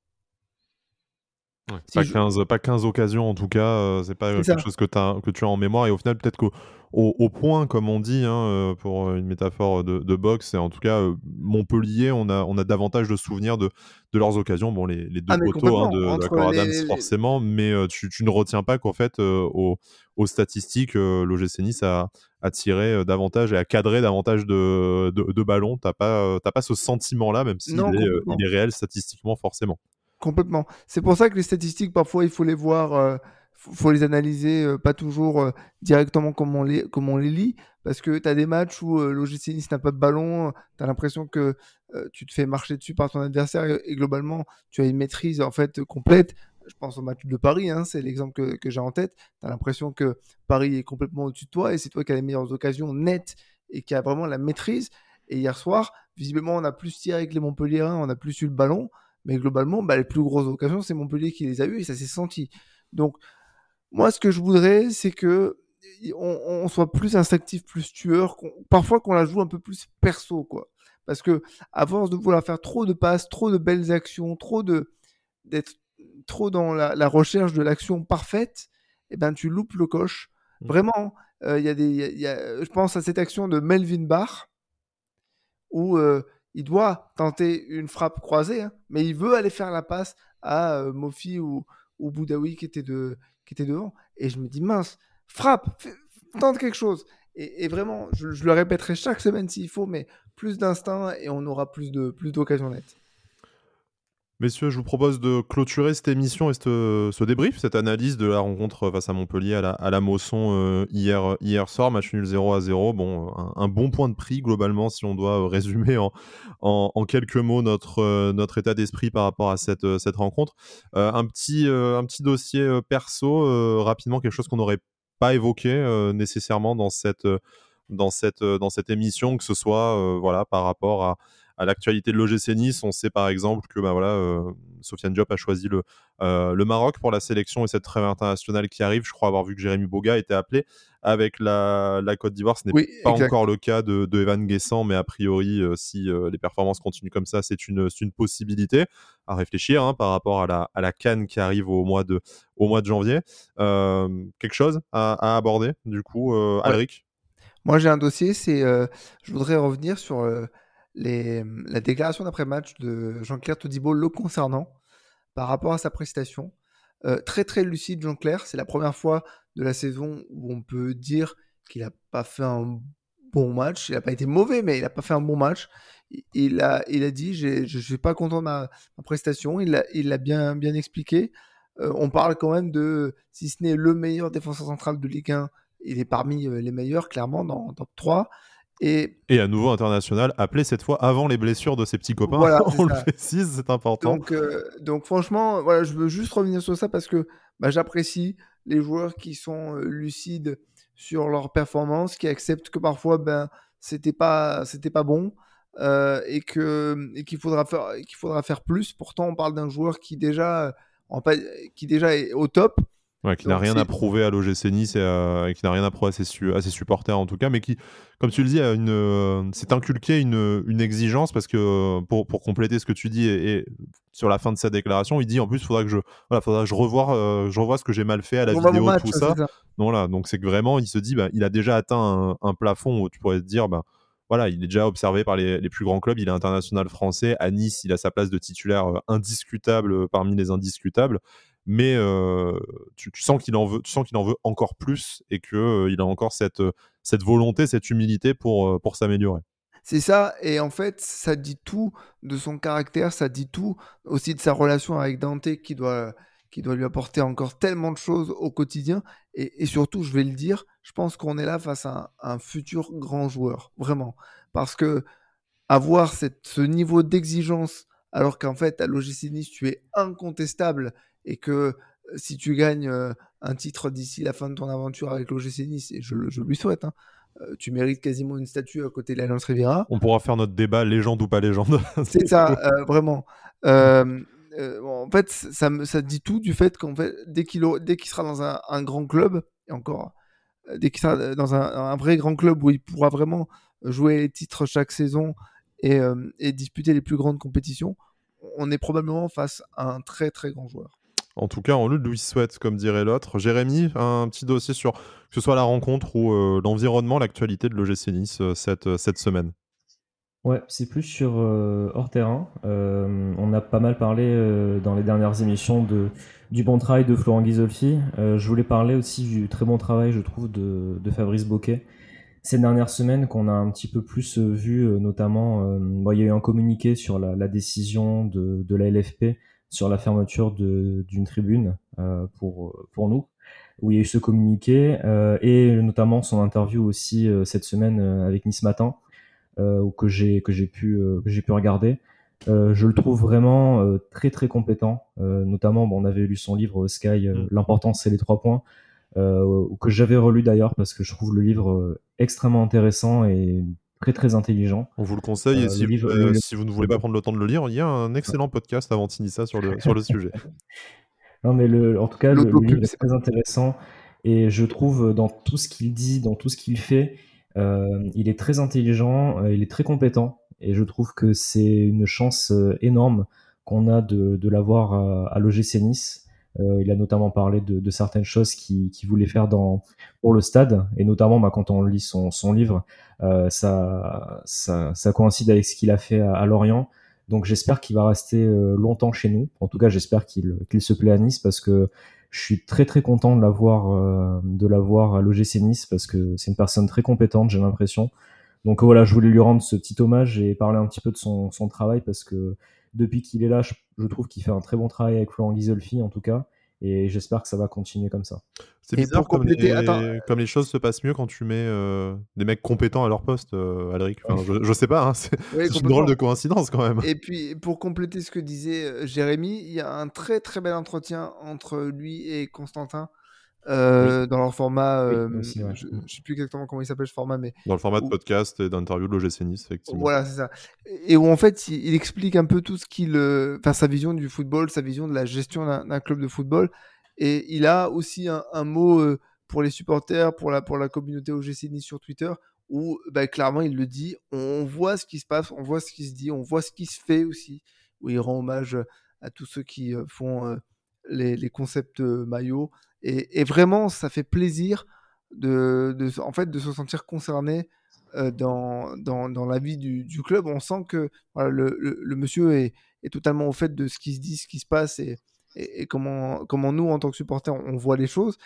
Pas, 15, pas 15 occasions en tout cas, c'est pas quelque chose que, as, que tu as en mémoire et au final peut-être que au, point, comme on dit, hein, euh, pour une métaphore de, boxe. Et en tout cas, euh, Montpellier, on a, on a davantage de souvenirs de, de leurs occasions. Bon, les, les deux ah, poteaux hein, de, Adams, forcément, mais euh, tu, tu, ne retiens pas qu'en fait, aux, aux, statistiques, l'OGC Nice a, a, tiré davantage et a cadré davantage de, de, ballons. Tu n'as pas, pas ce sentiment-là, même s'il est, il est réel statistiquement, forcément. Complètement. C'est pour ça que les statistiques, parfois, il faut les voir faut les analyser euh, pas toujours euh, directement comme on, les, comme on les lit, parce que tu as des matchs où euh, l'OGC n'a pas de ballon, tu as l'impression que tu te fais marcher dessus par ton adversaire et, globalement tu as une maîtrise en fait complète. Je pense au match de Paris, hein, c'est l'exemple que, j'ai en tête. Tu as l'impression que Paris est complètement au-dessus de toi et c'est toi qui as les meilleures occasions nettes et qui a vraiment la maîtrise. Et hier soir, visiblement, on a plus tiré avec les Montpelliérains, on a plus eu le ballon, mais globalement, bah, les plus grosses occasions, c'est Montpellier qui les a eues et ça s'est senti. Donc, moi, ce que je voudrais, c'est que on, soit plus instinctif, plus tueur, parfois qu'on la joue un peu plus perso, quoi. Parce que à force de vouloir faire trop de passes, trop de belles actions, trop de d'être trop dans la, recherche de l'action parfaite, eh ben tu loupes le coche. Mmh. Vraiment, euh, il y a des, je pense à cette action de Melvin Barr où euh, il doit tenter une frappe croisée, hein, mais il veut aller faire la passe à euh, Mofi ou, ou Boudaoui qui était devant. Et je me dis, mince, frappe, tente quelque chose. Et, vraiment, je, le répéterai chaque semaine s'il faut, mais plus d'instinct et on aura plus de plus d'occasions nettes. Messieurs, je vous propose de clôturer cette émission et ce, débrief, cette analyse de la rencontre face à Montpellier à la, à Mosson euh, hier, hier soir, match nul 0 à 0. Bon, un, bon point de prix globalement si on doit euh, résumer en, quelques mots notre, euh, notre état d'esprit par rapport à cette, rencontre. un, petit, dossier perso, rapidement, quelque chose qu'on n'aurait pas évoqué nécessairement dans cette, émission, que ce soit par rapport à à l'actualité de l'OGC Nice, on sait par exemple que bah, voilà, euh, Sofiane Diop a choisi le, euh, le Maroc pour la sélection et cette trêve internationale qui arrive. Je crois avoir vu que Jérémy Boga était appelé avec la, la Côte d'Ivoire. Ce n'est pas encore le cas de, de Evan Guessant, mais a priori, euh, si les performances continuent comme ça, c'est une, une possibilité à réfléchir hein, par rapport à la, à la Cannes qui arrive au mois de, au mois de janvier. quelque chose à, aborder, du coup, Alric? Moi, j'ai un dossier, c'est je voudrais revenir sur la déclaration d'après-match de Jean-Claire Todibo le concernant par rapport à sa prestation. Euh, très très lucide Jean-Claire, c'est la première fois de la saison où on peut dire qu'il n'a pas fait un bon match, il n'a pas été mauvais mais il n'a pas fait un bon match. Il a, il a dit je ne suis pas content de ma, prestation, il l'a il bien, bien expliqué. Euh, on parle quand même de, si ce n'est le meilleur défenseur central de Ligue 1, il est parmi euh, les meilleurs clairement dans top 3. Et, à nouveau international, appelé cette fois avant les blessures de ses petits copains. [LAUGHS] On le précise, c'est important. Donc, euh, donc franchement, voilà, je veux juste revenir sur ça parce que bah, j'apprécie les joueurs qui sont euh, lucides sur leur performance, qui acceptent que parfois ben c'était pas c'était pas bon. et que et qu'il faudra faire qu'il faudra faire plus. Pourtant, on parle d'un joueur qui déjà en, qui déjà est au top qui n'a rien à prouver à l'OGC Nice et, qui n'a rien à prouver à ses, supporters en tout cas, mais qui, comme tu le dis, une, euh, s'est inculqué une, une, exigence parce que euh, pour, pour, compléter ce que tu dis et, sur la fin de sa déclaration, il dit en plus, il faudra que je, voilà, faudra que je revoie, euh, je revoie ce que j'ai mal fait à la vidéo, tout ça. Donc voilà, donc c'est que vraiment, il se dit, bah, il a déjà atteint un, plafond où tu pourrais te dire, bah, voilà, il est déjà observé par les, les, plus grands clubs, il est international français. À Nice, il a sa place de titulaire indiscutable parmi les indiscutables mais tu, sens qu'il en veut, tu sens qu'il en veut encore plus et que il a encore cette, cette volonté, cette humilité pour, pour s'améliorer. C'est ça, et en fait, ça dit tout de son caractère, ça dit tout aussi de sa relation avec Dante qui doit, qui doit lui apporter encore tellement de choses au quotidien. Et, surtout, je vais le dire, je pense qu'on est là face à un, futur grand joueur, vraiment. Parce que avoir ce niveau d'exigence, alors qu'en fait, à l'OGC Nice, tu es incontestable et que si tu gagnes un titre d'ici la fin de ton aventure avec l'OGC Nice, et je, lui souhaite, hein, tu mérites quasiment une statue à côté de l'Alliance Riviera. On pourra faire notre débat légende ou pas légende. [LAUGHS] C'est ça, vraiment. en fait, ça, ça dit tout du fait qu'en fait, dès qu'il sera dans un, grand club, et encore, dès qu'il sera dans un, vrai grand club où il pourra vraiment jouer les titres chaque saison et, et disputer les plus grandes compétitions, on est probablement face à un très très grand joueur. En tout cas, on lui souhaite, comme dirait l'autre. Jérémy, un petit dossier sur que ce soit la rencontre ou euh, l'environnement, l'actualité de l'OGC Nice euh, cette, euh, cette semaine. Ouais, c'est plus sur hors terrain. on a pas mal parlé dans les dernières émissions de, du bon travail de Florent Ghisolfi. je voulais parler aussi du très bon travail, je trouve, de, Fabrice Boquet. Ces dernières semaines, qu'on a un petit peu plus vu, notamment, il y a eu un communiqué sur la, décision de, de la LFP sur la fermeture d'une tribune euh, pour, pour nous, où il y a eu ce communiqué, euh, et notamment son interview aussi euh, cette semaine avec Nice Matin, que j'ai que j'ai pu j'ai pu regarder. je le trouve vraiment très très compétent. notamment, bon, on avait lu son livre Sky, mm. l'important c'est les trois points, que j'avais relu d'ailleurs parce que je trouve le livre extrêmement intéressant et très très intelligent. On vous le conseille, et euh, si, euh, si, vous ne voulez pas prendre le temps de le lire, il y a un excellent podcast avant Tinissa sur le, sur le [LAUGHS] sujet. Non, mais le, en tout cas, le, livre est très intéressant et je trouve dans tout ce qu'il dit, dans tout ce qu'il fait, euh, il est très intelligent, il est très compétent et je trouve que c'est une chance énorme qu'on a de, de l'avoir à, à l'OGC Nice. Euh, il a notamment parlé de, certaines choses qu'il voulait faire pour le stade, et notamment bah, quand on lit son, livre, euh, ça, ça, coïncide avec ce qu'il a fait à, Lorient. Donc j'espère qu'il va rester euh, longtemps chez nous. En tout cas, j'espère qu'il se plaît à Nice parce que je suis très très content de l'avoir de l'avoir à l'OGC Nice parce que c'est une personne très compétente, j'ai l'impression. Donc voilà, je voulais lui rendre ce petit hommage et parler un petit peu de son, son travail parce que depuis qu'il est là, je, trouve qu'il fait un très bon travail avec Florent Ghisolfi, en tout cas. Et j'espère que ça va continuer comme ça. C'est bizarre comme les, comme les, choses se passent mieux quand tu mets euh, des mecs compétents à leur poste, euh, Alric. je, je, sais pas, hein, c'est une drôle de coïncidence quand même. Et puis pour compléter ce que disait euh, Jérémy, il y a un très très bel entretien entre lui et Constantin euh, dans leur format, euh, je ne sais plus exactement comment il s'appelle ce format, mais dans le format de podcast et d'interview de l'OGC Nice, effectivement. Voilà, c'est ça. Et où en fait, il, explique un peu tout ce qu'il, euh, enfin sa vision du football, sa vision de la gestion d'un club de football, et il a aussi un, mot pour les supporters, pour la pour la communauté OGC Nice sur Twitter, où bah, clairement il le dit, on voit ce qui se passe, on voit ce qui se dit, on voit ce qui se fait aussi, où il rend hommage à tous ceux qui font les, les, concepts maillots. Et, vraiment, ça fait plaisir de, en fait, de se sentir concerné dans, dans, la vie du, club. On sent que le, monsieur est, totalement au fait de ce qui se dit, ce qui se passe et, comment, comment nous, en tant que supporters, on voit les choses.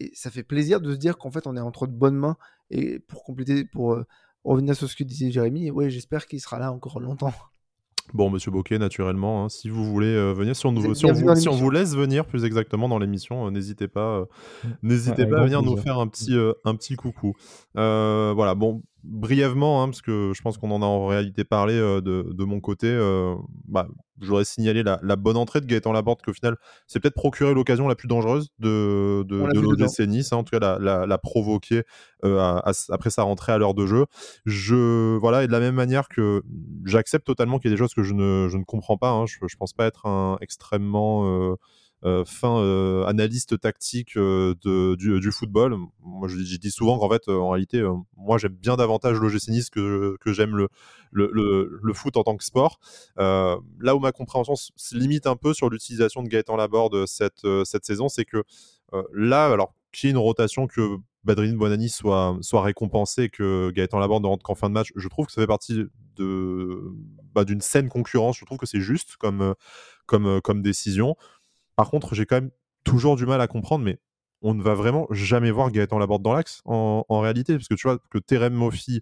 Et ça fait plaisir de se dire qu'en fait, on est entre de bonnes mains. Et pour compléter, pour revenir sur ce que disait Jérémy, ouais, j'espère qu'il sera là encore longtemps. Bon, monsieur Bocquet, naturellement, hein, si vous voulez euh, venir, si on, vous, si, on vous, laisse venir plus exactement dans l'émission, euh, n'hésitez pas, euh, n'hésitez pas à venir nous faire un petit, un petit coucou. voilà, bon, brièvement, hein, parce que je pense qu'on en a en réalité parlé de, de, mon côté, bah, j'aurais signalé la, la, bonne entrée de Gaëtan Laborde, qu'au final, c'est peut-être procuré l'occasion la plus dangereuse de, de, de l'OGC Nice, hein, en tout cas la, la, provoquer après sa rentrée à l'heure de jeu. Je, voilà, et de la même manière que j'accepte totalement qu'il y ait des choses que je ne, je ne comprends pas, hein, je ne pense pas être un extrêmement euh, fin euh, analyste tactique euh, de, du, football. Moi, je, dis souvent qu'en fait, en réalité, moi, j'aime bien davantage l'OGC Nice que, que j'aime le, le, le, foot en tant que sport. là où ma compréhension se limite un peu sur l'utilisation de Gaëtan Laborde cette, cette saison, c'est que là, alors qu'il y ait une rotation que Badrine Bonani soit, soit récompensé, que Gaëtan Laborde ne rentre qu'en fin de match, je trouve que ça fait partie de, bah, d'une saine concurrence. Je trouve que c'est juste comme, comme, comme décision. Par contre, j'ai quand même toujours du mal à comprendre, mais on ne va vraiment jamais voir Gaëtan Laborde dans l'axe en, réalité, parce que tu vois que Terem Mofi,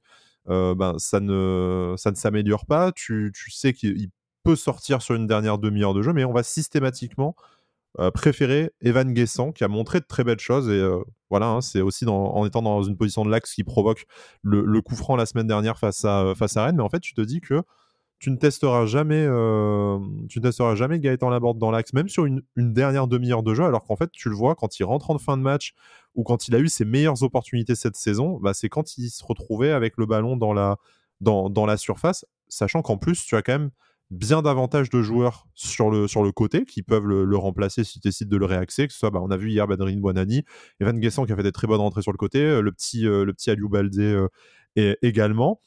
euh, ben, ça ne, ça ne s'améliore pas. Tu, sais qu'il peut sortir sur une dernière demi-heure de jeu, mais on va systématiquement euh, préférer Evan Guessant, qui a montré de très belles choses. Et euh, voilà, hein, c'est aussi en étant dans une position de l'axe qui provoque le, coup franc la semaine dernière face à, face à Rennes. Mais en fait, tu te dis que tu ne testeras jamais, euh, tu ne testeras Gaëtan Laborde dans l'axe, même sur une, dernière demi-heure de jeu, alors qu'en fait, tu le vois quand il rentre en fin de match ou quand il a eu ses meilleures opportunités cette saison, bah, c'est quand il se retrouvait avec le ballon dans la, surface, sachant qu'en plus, tu as quand même bien davantage de joueurs sur le, côté qui peuvent le, remplacer si tu décides de le réaxer, que ce soit, bah, on a vu hier Badrine Buonani, Evan Guessant qui a fait des très bonnes rentrées sur le côté, euh, le petit, euh, le petit Aliou Baldé également.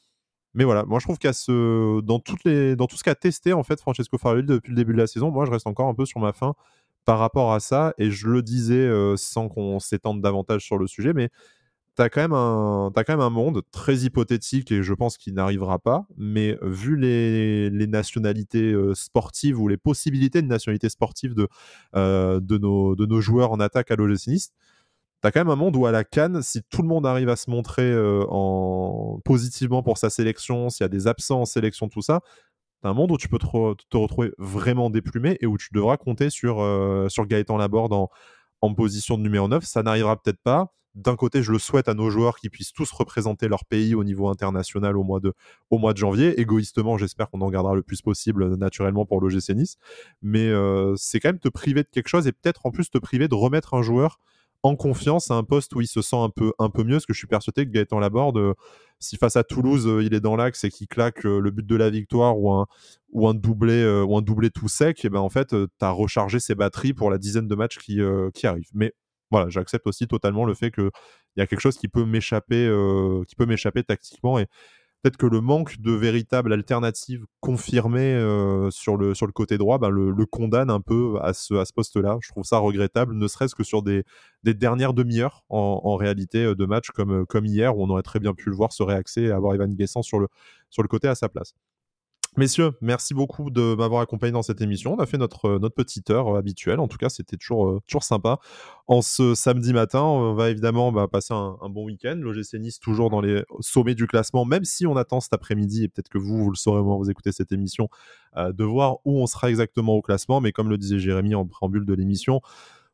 Mais voilà, moi je trouve qu'à ce, dans, les, tout ce qu'a testé en fait Francesco Farelli depuis le début de la saison, moi je reste encore un peu sur ma faim par rapport à ça. Et je le disais euh, sans qu'on s'étende davantage sur le sujet, mais tu as, quand même un, quand même un monde très hypothétique et je pense qu'il n'arrivera pas. Mais vu les, nationalités euh, sportives ou les possibilités de nationalité sportive de, euh, de, nos, de nos joueurs en attaque à l'OGC Nice, T'as quand même un monde où à la Cannes, si tout le monde arrive à se montrer euh, en... positivement pour sa sélection, s'il y a des absents en sélection, tout ça, t'as un monde où tu peux te, retrouver vraiment déplumé et où tu devras compter sur, euh, sur Gaëtan Laborde en, en position de numéro 9. Ça n'arrivera peut-être pas. D'un côté, je le souhaite à nos joueurs qui puissent tous représenter leur pays au niveau international au mois de, au mois de janvier. Égoïstement, j'espère qu'on en gardera le plus possible naturellement pour l'OGC Nice. Mais euh, c'est quand même te priver de quelque chose et peut-être en plus te priver de remettre un joueur en confiance à un poste où il se sent un peu, un peu mieux, parce que je suis persuadé que Gaëtan Laborde, euh, si face à Toulouse, euh, il est dans l'axe et qu'il claque euh, le but de la victoire ou un, ou un, doublé, ou un doublé tout sec, et ben en fait, tu as rechargé ses batteries pour la dizaine de matchs qui, arrivent. Mais voilà, j'accepte aussi totalement le fait qu'il y a quelque chose qui peut m'échapper, tactiquement. Peut-être que le manque de véritables alternatives confirmées euh, sur, le, sur côté droit bah, le, condamne un peu à ce, poste-là. Je trouve ça regrettable, ne serait-ce que sur des, dernières demi-heures en, réalité euh, de match comme, euh, comme hier, où on aurait très bien pu le voir se réaxer et avoir Evan Guessant sur le côté à sa place. Messieurs, merci beaucoup de m'avoir accompagné dans cette émission. On a fait notre, notre petite heure habituelle. En tout cas, c'était toujours, toujours sympa. En ce samedi matin, on va évidemment bah, passer un, bon week-end. L'OGC Nice toujours dans les sommets du classement, même si on attend cet après-midi, et peut-être que vous, vous le saurez moi, vous écoutez cette émission, de voir où on sera exactement au classement. Mais comme le disait Jérémy en préambule de l'émission,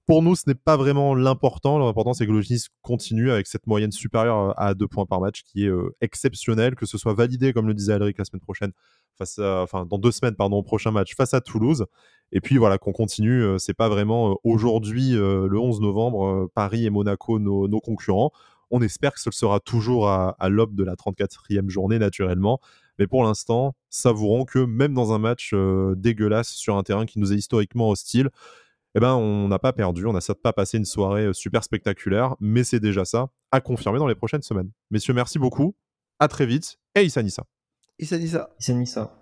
pour nous, ce n'est pas vraiment l'important. L'important, c'est que le continue avec cette moyenne supérieure à deux points par match qui est exceptionnelle, que ce soit validé, comme le disait Alric la semaine prochaine, face enfin dans deux semaines pardon au prochain match face à Toulouse. Et puis voilà qu'on continue euh, c'est pas vraiment euh, aujourd'hui euh, le 11 novembre Paris et Monaco nos, concurrents. On espère que ce sera toujours à, l'aube de la 34e journée naturellement. Mais pour l'instant savourons que même dans un match dégueulasse sur un terrain qui nous est historiquement hostile eh ben, on n'a pas perdu, on n'a certes pas passé une soirée super spectaculaire, mais c'est déjà ça, à confirmer dans les prochaines semaines. Messieurs, merci beaucoup, à très vite, et Issa Nissa. Issa Nissa. Issa Nissa.